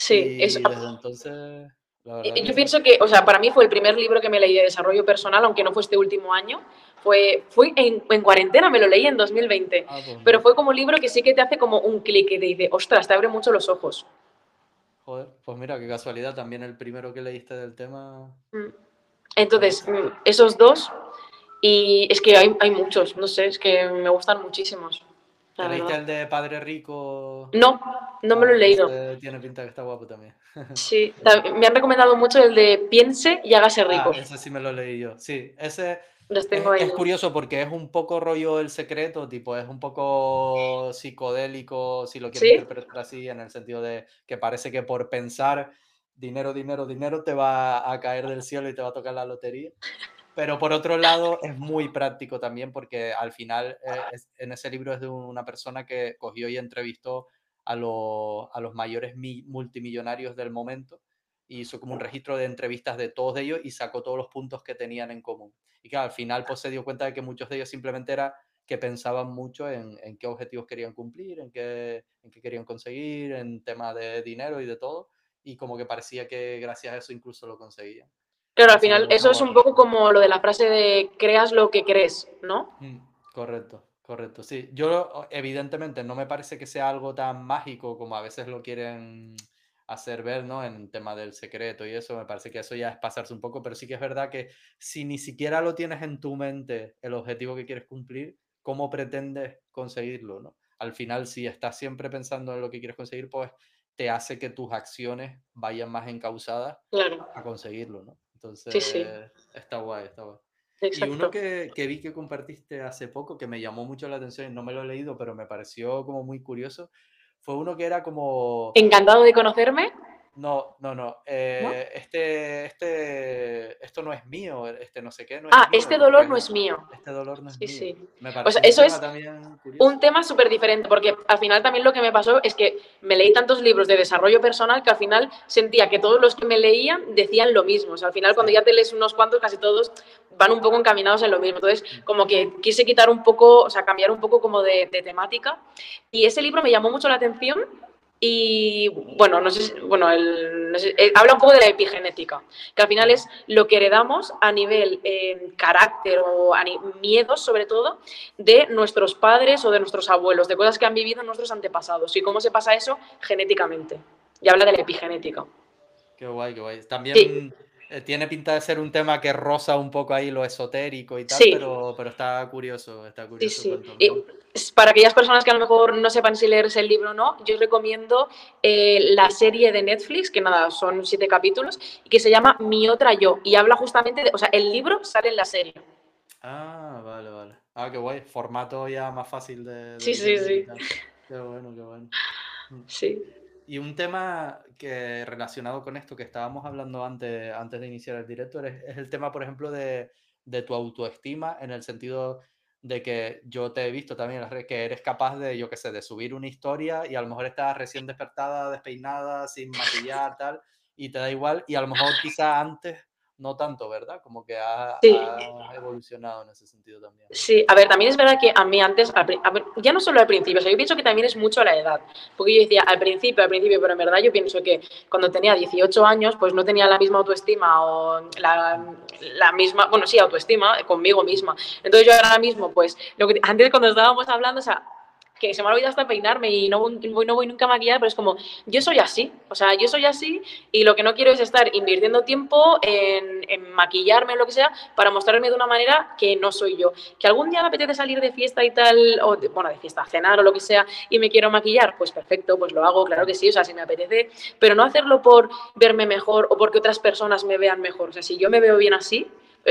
Sí, eso.
Desde entonces,
Yo pienso que, o sea, para mí fue el primer libro que me leí de desarrollo personal, aunque no fue este último año. Fue, fui en, en cuarentena, me lo leí en 2020. Ah, pues pero fue como un libro que sí que te hace como un clic y te dice, ostras, te abre mucho los ojos.
Joder, pues mira, qué casualidad, también el primero que leíste del tema.
Mm. Entonces, mm, esos dos y es que hay, hay muchos, no sé, es que me gustan muchísimos.
¿Te leíste el de Padre Rico?
No, no me lo he leído.
tiene pinta que está guapo también.
Sí, me han recomendado mucho el de Piense y hágase rico.
Ah, ese sí me lo leí yo. Sí, ese Es, curioso porque es un poco rollo el secreto, tipo, es un poco psicodélico, si lo quieres interpretar así, en el sentido de que parece que por pensar dinero, dinero, dinero te va a caer del cielo y te va a tocar la lotería. Pero por otro lado, es muy práctico también porque al final eh, en ese libro es de una persona que cogió y entrevistó a, a los mayores multimillonarios del momento y hizo como un registro de entrevistas de todos ellos y sacó todos los puntos que tenían en común. Y que al final pues se dio cuenta de que muchos de ellos simplemente era que pensaban mucho en, en qué objetivos querían cumplir, en qué, en qué querían conseguir, en temas de dinero y de todo. Y como que parecía que gracias a eso incluso lo conseguían.
Claro, al final eso es un poco como lo de la frase de creas lo que crees, ¿no?
Mm, correcto, correcto. Sí, yo evidentemente no me parece que sea algo tan mágico como a veces lo quieren hacer ver, ¿no? En tema del secreto y eso, me parece que eso ya es pasarse un poco, pero sí que es verdad que si ni siquiera lo tienes en tu mente el objetivo que quieres cumplir, ¿cómo pretendes conseguirlo, ¿no? Al final, si estás siempre pensando en lo que quieres conseguir, pues te hace que tus acciones vayan más encausadas a conseguirlo, ¿no? Entonces, está guay, está guay. Y uno que, que, vi que compartiste hace poco, que me llamó mucho la atención, no me lo he leído, pero me pareció como muy curioso, fue uno que era como...
Encantado de conocerme.
No, no, no. Eh, este, este, esto no es mío, este no sé qué.
ah, este dolor no es mío.
Este dolor no es
mío. Sí. Me o sea, eso es un tema súper diferente, porque al final también lo que me pasó es que me leí tantos libros de desarrollo personal que al final sentía que todos los que me leían decían lo mismo. O sea, al final cuando ya te lees unos cuantos, casi todos van un poco encaminados en lo mismo. Entonces, mm. como que quise quitar un poco, o sea, cambiar un poco como de, de temática. Y ese libro me llamó mucho la atención y bueno, no sé, bueno eh, habla un poco de la epigenética, que al final es lo que heredamos a nivel eh, carácter o a miedos, sobre todo, de nuestros padres o de nuestros abuelos, de cosas que han vivido nuestros antepasados y cómo se pasa eso genéticamente. Y habla de la epigenética.
Qué guay, qué guay. También tiene pinta de ser un tema que roza un poco ahí lo esotérico y tal, pero, pero, está curioso, está curioso.
Sí, sí. para aquellas personas que a lo mejor no sepan si leerse el libro o no, yo os recomiendo eh, la serie de Netflix, que nada, son siete capítulos, y que se llama Mi otra yo, y habla justamente de, o sea, el libro sale en la serie.
Ah, vale, vale. Ah, qué guay, formato ya más fácil de...
sí, sí, sí.
Qué bueno, qué bueno.
Sí.
Y un tema que relacionado con esto que estábamos hablando antes, antes de iniciar el directo es, es el tema, por ejemplo, de, de, tu autoestima en el sentido de que yo te he visto también que eres capaz de, yo qué sé, de subir una historia y a lo mejor estás recién despertada, despeinada, sin maquillar, tal, y te da igual, y a lo mejor quizá antes no tanto, ¿verdad? Como que ha, evolucionado en ese sentido también.
Sí, a ver, también es verdad que a mí antes, ya no solo al principio, o sea, yo pienso que también es mucho la edad, porque yo decía al principio, al principio, pero en verdad yo pienso que cuando tenía 18 años, pues no tenía la misma autoestima o la, misma, bueno, sí, autoestima conmigo misma. Entonces yo ahora mismo, pues, lo que, antes cuando estábamos hablando, o sea, que se me ha olvidado hasta peinarme y no voy, no voy nunca maquillada, pero es como, yo soy así, o sea, yo soy así y lo que no quiero es estar invirtiendo tiempo en, en maquillarme o lo que sea para mostrarme de una manera que no soy yo. Que algún día me apetece salir de fiesta y tal, o bueno, de fiesta, cenar o lo que sea, y me quiero maquillar, pues perfecto, pues lo hago, claro que sí, o sea, si me apetece, pero no hacerlo por verme mejor o porque otras personas me vean mejor, o sea, si yo me veo bien así,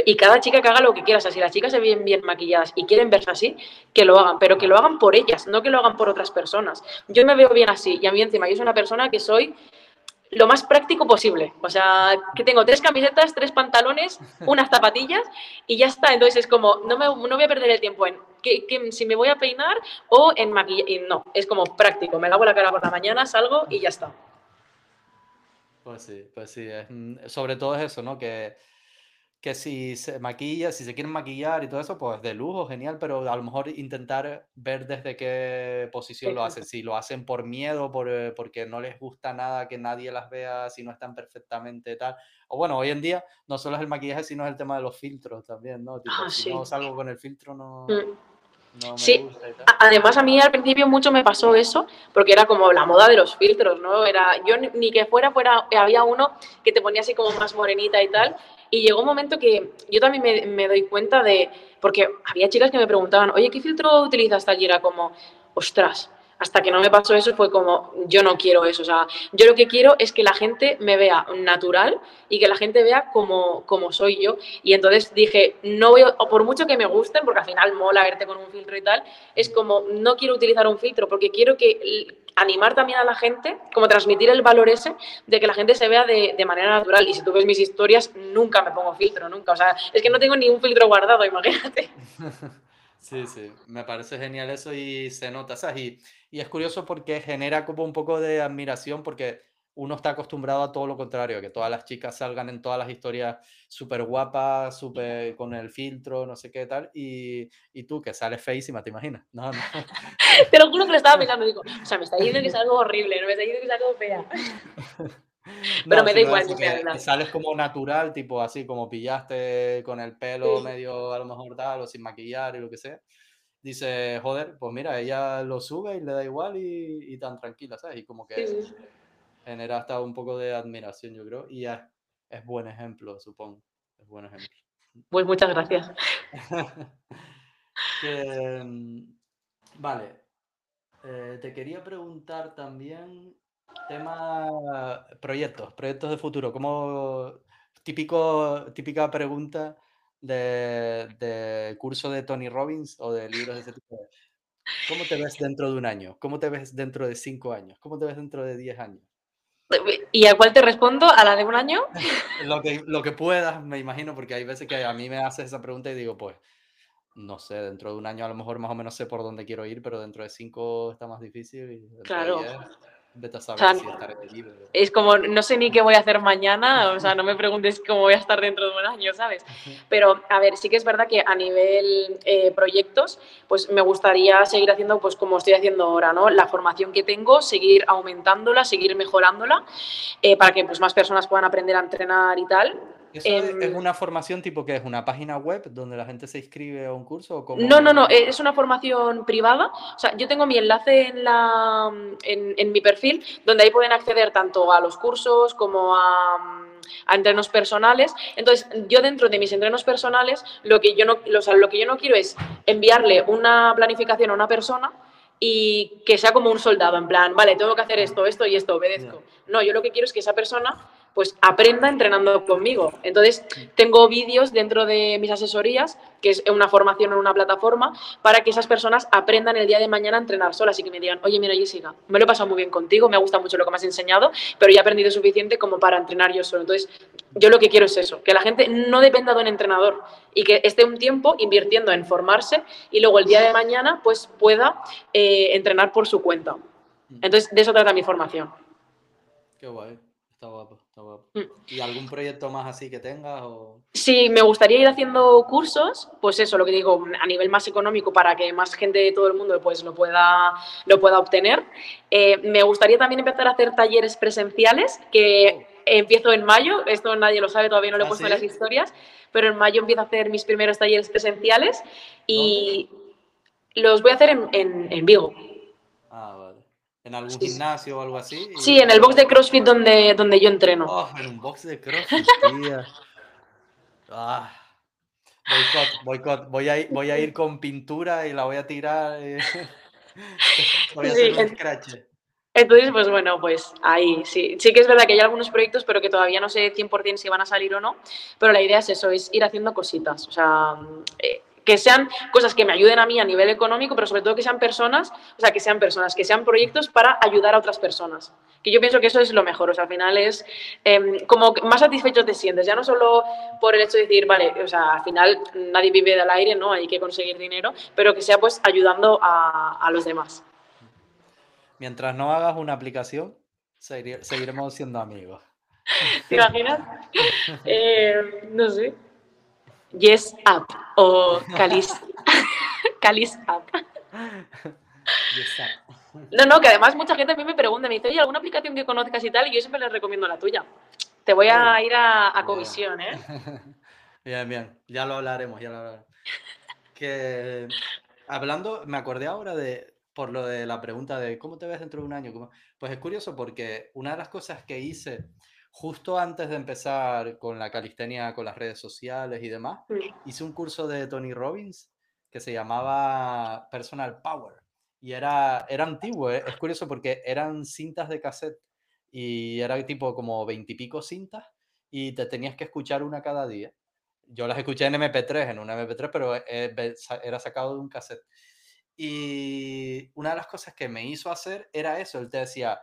y cada chica que haga lo que quiera. O sea, si las chicas se ven bien maquilladas y quieren verse así, que lo hagan, pero que lo hagan por ellas, no que lo hagan por otras personas. Yo me veo bien así y a mí encima yo soy una persona que soy lo más práctico posible. O sea, que tengo tres camisetas, tres pantalones, unas zapatillas y ya está. Entonces es como, no, me, no voy a perder el tiempo en que, si me voy a peinar o en maquillar. Y no, es como práctico. Me lavo la cara por la mañana, salgo y ya está.
Pues sí, pues sí. sobre todo es eso, ¿no? Que que si se maquilla, si se quieren maquillar y todo eso, pues de lujo, genial, pero a lo mejor intentar ver desde qué posición lo hacen. Si lo hacen por miedo, por, eh, porque no les gusta nada que nadie las vea, si no están perfectamente tal. O bueno, hoy en día no solo es el maquillaje, sino es el tema de los filtros también, ¿no?
Ah,
si no salgo con el filtro, no... Mm.
No sí, además a mí al principio mucho me pasó eso, porque era como la moda de los filtros, ¿no? Era, yo ni que fuera, fuera, había uno que te ponía así como más morenita y tal, y llegó un momento que yo también me, doy cuenta de, porque había chicas que me preguntaban, oye, ¿qué filtro utilizas tal? Y era como, ostras, hasta que no me pasó eso fue como, yo no quiero eso, o sea, yo lo que quiero es que la gente me vea natural y que la gente vea como, como soy yo. Y entonces dije, no voy, o por mucho que me gusten, porque al final mola verte con un filtro y tal, es como, no quiero utilizar un filtro porque quiero que animar también a la gente, como transmitir el valor ese de que la gente se vea de, manera natural. Y si tú ves mis historias, nunca me pongo filtro, nunca. O sea, es que no tengo ni un filtro guardado, imagínate.
Sí, sí, me parece genial eso y se nota, ¿sabes? Y es curioso porque genera como un poco de admiración porque uno está acostumbrado a todo lo contrario, que todas las chicas salgan en todas las historias súper guapas, súper con el filtro, no sé qué tal, y, y tú que sales feísima, ¿te imaginas? No, no.
Te lo juro que lo estaba pensando, digo, o sea, me está diciendo que es algo horrible, no me está diciendo que es algo fea. Pero me da igual.
Que sales como natural, tipo así como pillaste con el pelo medio a lo mejor tal o sin maquillar y lo que sea. Dice, joder, pues mira, ella lo sube y le da igual y, y tan tranquila, ¿sabes? Y como que genera hasta un poco de admiración, yo creo. Y es, es buen ejemplo, supongo. Es buen ejemplo.
Pues muchas gracias.
Mm, vale. Eh, te quería preguntar también Tema proyectos, proyectos de futuro. Como típico, típica pregunta de, de, curso de Tony Robbins o de libros de ese tipo. ¿Cómo te ves dentro de un año? ¿Cómo te ves dentro de cinco años? ¿Cómo te ves dentro de diez años?
¿Y a cuál te respondo? ¿A la de un año?
lo, que, lo que puedas, me imagino, porque hay veces que a mí me haces esa pregunta y digo, pues, no sé, dentro de un año a lo mejor más o menos sé por dónde quiero ir, pero dentro de cinco está más difícil. Y
claro. Es como, no sé ni qué voy a hacer mañana, o sea, no me preguntes cómo voy a estar dentro de un año, ¿sabes? Pero, a ver, sí que es verdad que a nivel eh, proyectos, pues me gustaría seguir haciendo, pues como estoy haciendo ahora, ¿no? La formación que tengo, seguir aumentándola, seguir mejorándola, eh, para que pues más personas puedan aprender a entrenar y tal.
¿Eso es em, una formación tipo que es una página web donde la gente se inscribe a un curso? O
No, no, no, es una formación privada. O sea, yo tengo mi enlace en, la, en, mi perfil donde ahí pueden acceder tanto a los cursos como a, a entrenos personales. Entonces, yo dentro de mis entrenos personales, lo que yo no, lo que yo no quiero es enviarle una planificación a una persona y que sea como un soldado, en plan, vale, tengo que hacer esto, esto y esto, obedezco. No, yo lo que quiero es que esa persona pues aprenda entrenando conmigo. Entonces, tengo vídeos dentro de mis asesorías, que es una formación en una plataforma, para que esas personas aprendan el día de mañana a entrenar solas y que me digan, oye, mira, Jessica, me lo he pasado muy bien contigo, me ha gustado mucho lo que me has enseñado, pero ya he aprendido suficiente como para entrenar yo solo. Entonces, yo lo que quiero es eso, que la gente no dependa de un entrenador y que esté un tiempo invirtiendo en formarse y luego el día de mañana pues pueda eh, entrenar por su cuenta. Entonces, de eso trata mi formación.
Qué guay. Está guapo. ¿Y algún proyecto más así que tengas? O...
Sí, me gustaría ir haciendo cursos, pues eso, lo que digo, a nivel más económico para que más gente de todo el mundo pues, lo, pueda, lo pueda obtener. Eh, me gustaría también empezar a hacer talleres presenciales, que oh. empiezo en mayo, esto nadie lo sabe, todavía no lo he ¿Ah, puesto en las historias, pero en mayo empiezo a hacer mis primeros talleres presenciales y los voy a hacer en, en, en Vigo.
Ah, vale. ¿En algún gimnasio o algo así?
Sí, en el box de CrossFit donde, donde yo entreno.
Oh, en un box de CrossFit, tía. Ah. Boicot, boicot. Voy a, ir, voy a ir con pintura y la voy a tirar. Eh. voy a hacer un scratch.
Entonces, pues bueno, pues ahí sí. Sí que es verdad que hay algunos proyectos, pero que todavía no sé 100% si van a salir o no. Pero la idea es eso, es ir haciendo cositas. O sea, eh, que sean cosas que me ayuden a mí a nivel económico, pero sobre todo que sean personas, o sea, que sean personas, que sean proyectos para ayudar a otras personas. Que yo pienso que eso es lo mejor, o sea, al final es em, como más satisfecho te sientes, ya no solo por el hecho de decir, vale, o sea, al final nadie vive del aire, ¿no? Hay que conseguir dinero, pero que sea pues ayudando a, los demás.
Mientras no hagas una aplicación, seguiremos siendo amigos.
¿Te imaginas? Eh, no sé. Yes Up o Calis, Calis. No, no, que además mucha gente a mí me pregunta, me dice, oye, ¿alguna aplicación que conozcas y tal? Y yo siempre les recomiendo la tuya. Te voy a ir a, comisión, ¿eh?
Bien, bien, ya lo hablaremos, ya lo hablaremos. Que hablando, me acordé ahora de, por lo de la pregunta de cómo te ves dentro de un año. Pues es curioso porque una de las cosas que hice justo antes de empezar con la calistenia, con las redes sociales y demás, hice un curso de Tony Robbins que se llamaba Personal Power. y era, era antiguo, ¿eh? es curioso porque eran cintas de cassette y era tipo como veintipico cintas y te tenías que escuchar una cada día. Yo las escuché en MP3, en una MP3, pero eh, era sacado de un cassette. Y una de las cosas que me hizo hacer era eso, él te decía,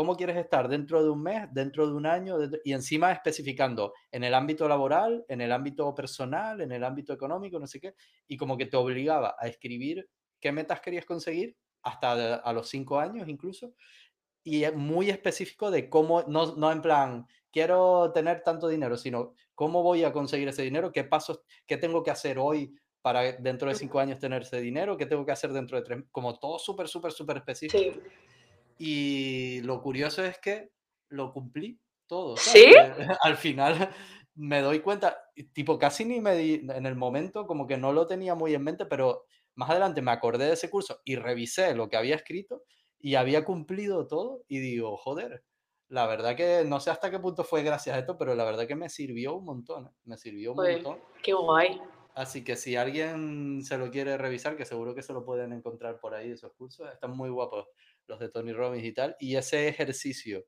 ¿cómo quieres estar dentro de un mes, dentro de un año? Y encima especificando en el ámbito laboral, en el ámbito personal, en el ámbito económico, no sé qué, y como que te obligaba a escribir qué metas querías conseguir hasta a los cinco años incluso, y es muy específico de cómo, no, no en plan, quiero tener tanto dinero, sino cómo voy a conseguir ese dinero, qué pasos, qué tengo que hacer hoy para dentro de cinco años tener ese dinero, qué tengo que hacer dentro de tres, como todo súper, súper, súper específico. Y lo curioso es que lo cumplí todo.
¿Sí?
Al final me doy cuenta, tipo, casi ni me di, en el momento como que no lo tenía muy en mente, pero más adelante me acordé de ese curso y revisé lo que había escrito y había cumplido todo y digo, joder, la verdad que no sé hasta qué punto fue gracias a esto, pero la verdad que me sirvió un montón, ¿eh? me sirvió un montón.
Qué guay.
Así que si alguien se lo quiere revisar, que seguro que se lo pueden encontrar por ahí esos cursos, están muy guapos los de Tony Robbins y tal. Y ese ejercicio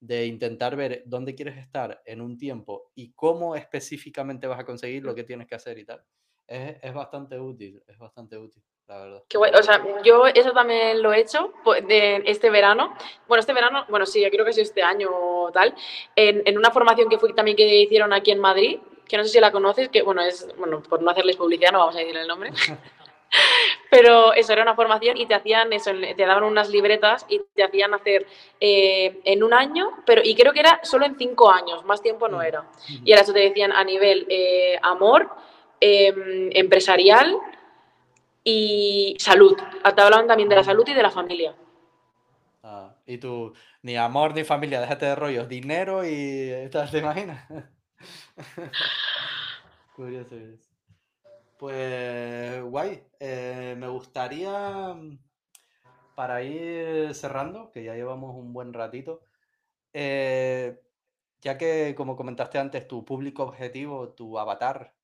de intentar ver dónde quieres estar en un tiempo y cómo específicamente vas a conseguir lo que tienes que hacer y tal, es, es bastante útil, es bastante útil. La verdad.
Qué guay. O sea, yo eso también lo he hecho de este verano. Bueno, este verano, bueno, sí, yo creo que es este año o tal, en, en, una formación que fui también que hicieron aquí en Madrid, que no sé si la conoces, que bueno, es, bueno, por no hacerles publicidad no vamos a decir el nombre. Pero eso era una formación y te hacían eso, te daban unas libretas y te hacían hacer eh, en un año, pero y creo que era solo en cinco años, más tiempo no mm. era. Y ahora eso te decían a nivel eh, amor, em, empresarial y salud. Te hablaban también de la salud y de la familia.
Ah, y tú, ni amor ni familia, déjate de rollos, dinero y... ¿Te imaginas? Curioso Pues guay. Eh, me gustaría, mm, para ir cerrando, que ya llevamos un buen ratito, eh, ya que como comentaste antes, tu público objetivo, tu avatar,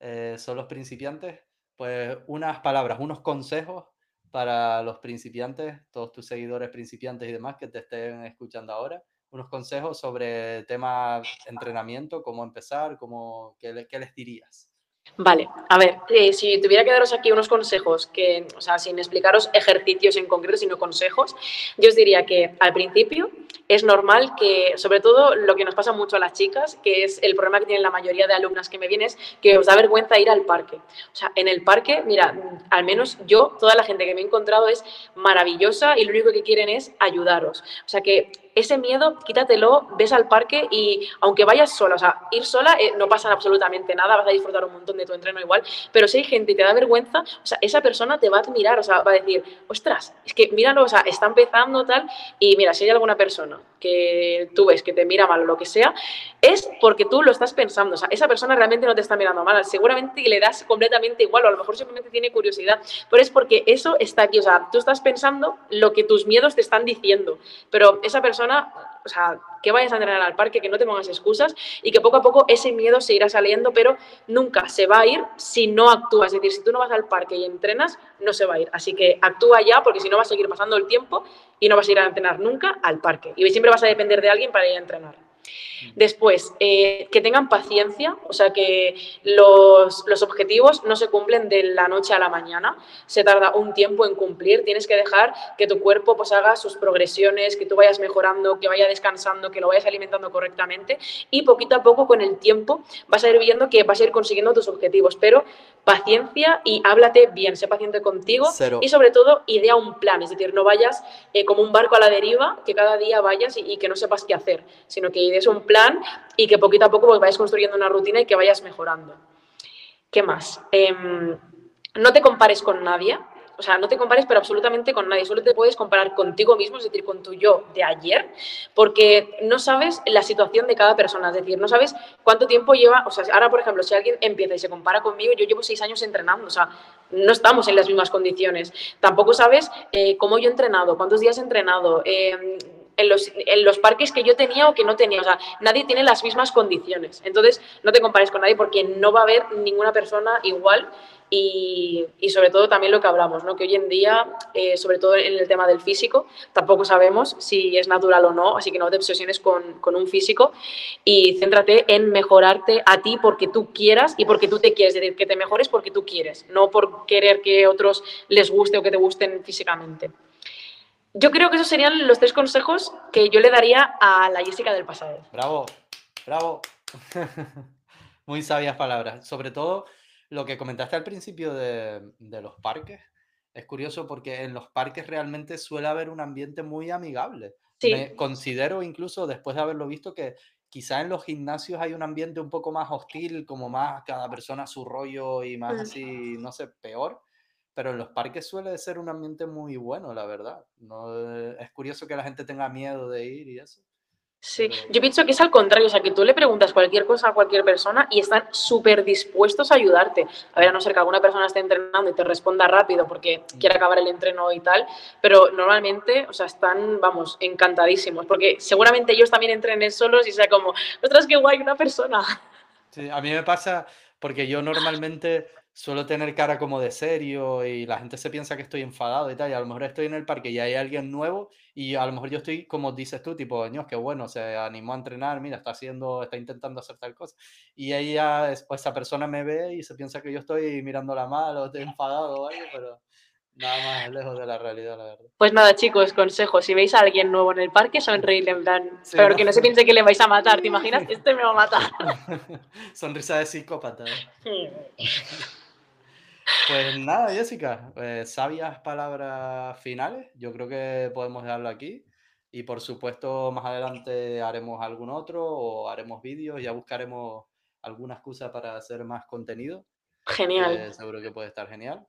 eh, son los principiantes, pues unas palabras, unos consejos para los principiantes, todos tus seguidores principiantes y demás que te estén escuchando ahora unos consejos sobre tema entrenamiento, cómo empezar, cómo, qué, qué les dirías.
Vale, a ver, eh, si tuviera que daros aquí unos consejos, que, o sea, sin explicaros ejercicios en concreto, sino consejos, yo os diría que al principio es normal que, sobre todo lo que nos pasa mucho a las chicas, que es el problema que tienen la mayoría de alumnas que me vienen, es que os da vergüenza ir al parque. O sea, en el parque, mira, al menos yo, toda la gente que me he encontrado es maravillosa y lo único que quieren es ayudaros. O sea que ese miedo, quítatelo, ves al parque y aunque vayas sola, o sea, ir sola eh, no pasa absolutamente nada, vas a disfrutar un montón de tu entreno igual, pero si hay gente y te da vergüenza, o sea, esa persona te va a admirar, o sea, va a decir, ostras, es que míralo, o sea, está empezando tal, y mira, si hay alguna persona que tú ves que te mira mal o lo que sea, es porque tú lo estás pensando, o sea, esa persona realmente no te está mirando mal, seguramente le das completamente igual, o a lo mejor simplemente tiene curiosidad, pero es porque eso está aquí, o sea, tú estás pensando lo que tus miedos te están diciendo, pero esa persona o sea, que vayas a entrenar al parque, que no te pongas excusas y que poco a poco ese miedo se irá saliendo, pero nunca se va a ir si no actúas. Es decir, si tú no vas al parque y entrenas, no se va a ir. Así que actúa ya, porque si no va a seguir pasando el tiempo y no vas a ir a entrenar nunca al parque. Y siempre vas a depender de alguien para ir a entrenar. Después, eh, que tengan paciencia, o sea, que los, los, objetivos no se cumplen de la noche a la mañana, se tarda un tiempo en cumplir, tienes que dejar que tu cuerpo pues, haga sus progresiones, que tú vayas mejorando, que vaya descansando, que lo vayas alimentando correctamente. Y poquito a poco con el tiempo vas a ir viendo que vas a ir consiguiendo tus objetivos, pero paciencia y háblate bien, sé paciente contigo y sobre todo idea un plan, es decir, no vayas eh, como un barco a la deriva, que cada día vayas y, y que no sepas qué hacer, sino que idees un plan y que poquito a poco pues, vayas construyendo una rutina y que vayas mejorando. ¿Qué más? Em, no te compares con nadie, o sea, no te compares pero absolutamente con nadie, solo te puedes comparar contigo mismo, es decir, con tu yo de ayer, porque no sabes la situación de cada persona, es decir, no sabes cuánto tiempo lleva, o sea, ahora por ejemplo, si alguien empieza y se compara conmigo, yo llevo seis años entrenando, o sea, no estamos en las mismas condiciones, tampoco sabes eh, cómo yo he entrenado, cuántos días he entrenado, eh, en los, en los parques que yo tenía o que no tenía. O sea, nadie tiene las mismas condiciones. Entonces, no te compares con nadie porque no va a haber ninguna persona igual y, sobre todo también lo que hablamos, ¿no? que hoy en día, eh, sobre todo en el tema del físico, tampoco sabemos si es natural o no, así que no te obsesiones con, con, un físico y céntrate en mejorarte a ti porque tú quieras y porque tú te quieres, es decir, que te mejores porque tú quieres, no por querer que otros les guste o que te gusten físicamente. Yo creo que esos serían los tres consejos que yo le daría a la Jessica del pasado.
Bravo, bravo. Muy sabias palabras. Sobre todo lo que comentaste al principio de, los parques. Es curioso porque en los parques realmente suele haber un ambiente muy amigable. Me considero incluso, después de haberlo visto, que quizá en los gimnasios hay un ambiente un poco más hostil, como más cada persona a su rollo y más mm. así, no sé, peor. Pero en los parques suele ser un ambiente muy bueno, la verdad. No, es curioso que la gente tenga miedo de ir y eso.
Sí, yo pienso que es al contrario, o sea, que tú le preguntas cualquier cosa a cualquier persona y están súper dispuestos a ayudarte. A ver, a no ser que alguna persona esté entrenando y te responda rápido porque quiere mm. acabar el entreno y tal, pero normalmente, o sea, están, vamos, encantadísimos, porque seguramente ellos también entrenen solos y sea como, ostras, qué guay, una persona.
Sí, a mí me pasa porque yo normalmente suelo tener cara como de serio y la gente se piensa que estoy enfadado y tal, y a lo mejor estoy en el parque y hay alguien nuevo y a lo mejor yo estoy, como dices tú, tipo, Dios, qué bueno, se animó a entrenar, mira, está haciendo, está intentando hacer tal cosa. Y ella, pues, esa persona me ve y se piensa que yo estoy mirándola mal o estoy enfadado o algo, pero nada más lejos de la realidad, la verdad.
Pues nada, chicos, consejo, si veis a alguien nuevo en el parque, sonreír en plan, pero que no se piense que le vais a matar, ¿te imaginas? Este me va a matar.
Sonrisa de psicópata. ¿eh? Pues nada, Jessica, pues, sabias palabras finales. Yo creo que podemos dejarlo aquí. Y por supuesto, más adelante haremos algún otro o haremos vídeos. Ya buscaremos alguna excusa para hacer más contenido.
Genial.
seguro que puede estar genial.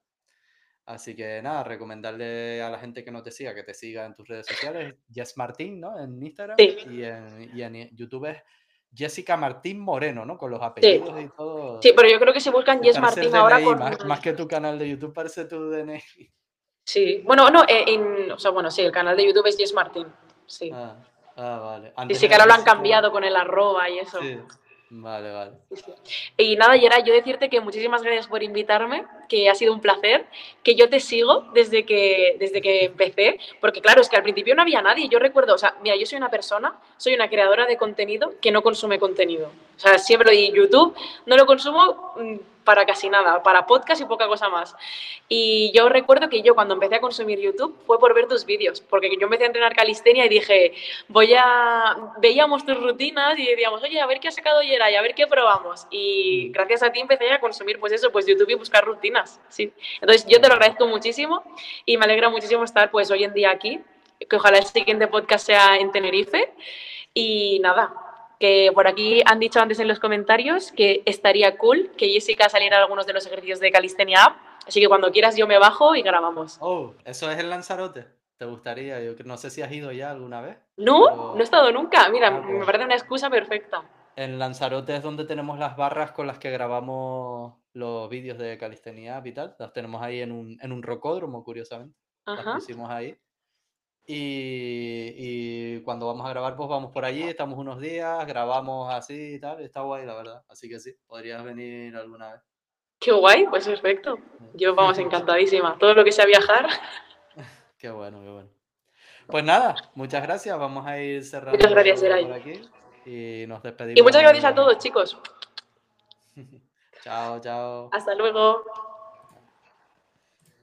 Así que nada, recomendarle a la gente que no te siga, que te siga en tus redes sociales. Jess Martín, ¿no? En Instagram. Y, en, y en YouTube es Jessica Martín Moreno, ¿no? Con los apellidos y todo.
Sí, pero yo creo que si buscan Jess Martín ahora
más, que tu canal de YouTube parece tu DNI.
Sí, bueno, no, eh, en, o sea, bueno, sí, el canal de YouTube es Jess Martín, sí.
Ah, ah vale.
y sí que ahora lo han cambiado con el arroba y eso.
Sí. Vale, vale.
Y nada, Yera, yo decirte que muchísimas gracias por invitarme, que ha sido un placer, que yo te sigo desde que, desde que empecé, porque claro, es que al principio no había nadie. Yo recuerdo, o sea, mira, yo soy una persona, soy una creadora de contenido que no consume contenido. O sea, siempre digo, YouTube no lo consumo mm, para casi nada, para podcast y poca cosa más. Y yo recuerdo que yo cuando empecé a consumir YouTube fue por ver tus vídeos, porque yo empecé a entrenar calistenia y dije, voy a, veíamos tus rutinas y decíamos, oye, a ver qué ha sacado Yeray, a ver qué probamos. Y gracias a ti empecé a consumir pues eso, pues YouTube y buscar rutinas. Sí. Entonces yo te lo agradezco muchísimo y me alegra muchísimo estar pues hoy en día aquí, que ojalá el siguiente podcast sea en Tenerife. Y nada, que por aquí han dicho antes en los comentarios que estaría cool que Jessica saliera a algunos de los ejercicios de Calistenia App. Así que cuando quieras yo me bajo y grabamos.
Oh, ¿eso es el Lanzarote? ¿Te gustaría? Yo no sé si has ido ya alguna vez.
No, no he estado nunca. Mira, ah, me parece una excusa perfecta.
En Lanzarote es donde tenemos las barras con las que grabamos los vídeos de calistenia App y tal. Las tenemos ahí en un, en un rocódromo, curiosamente. Las pusimos ahí. Y, cuando vamos a grabar, pues vamos por allí, estamos unos días, grabamos así y tal, está guay, la verdad. Así que sí, podrías venir alguna vez.
Qué guay, pues perfecto. Yo vamos encantadísima. Todo lo que sea viajar.
qué bueno, qué bueno. Pues nada, muchas gracias. Vamos a ir cerrando
muchas gracias, por
aquí y nos despedimos.
Y muchas gracias a todos, chicos.
chao, chao.
Hasta luego.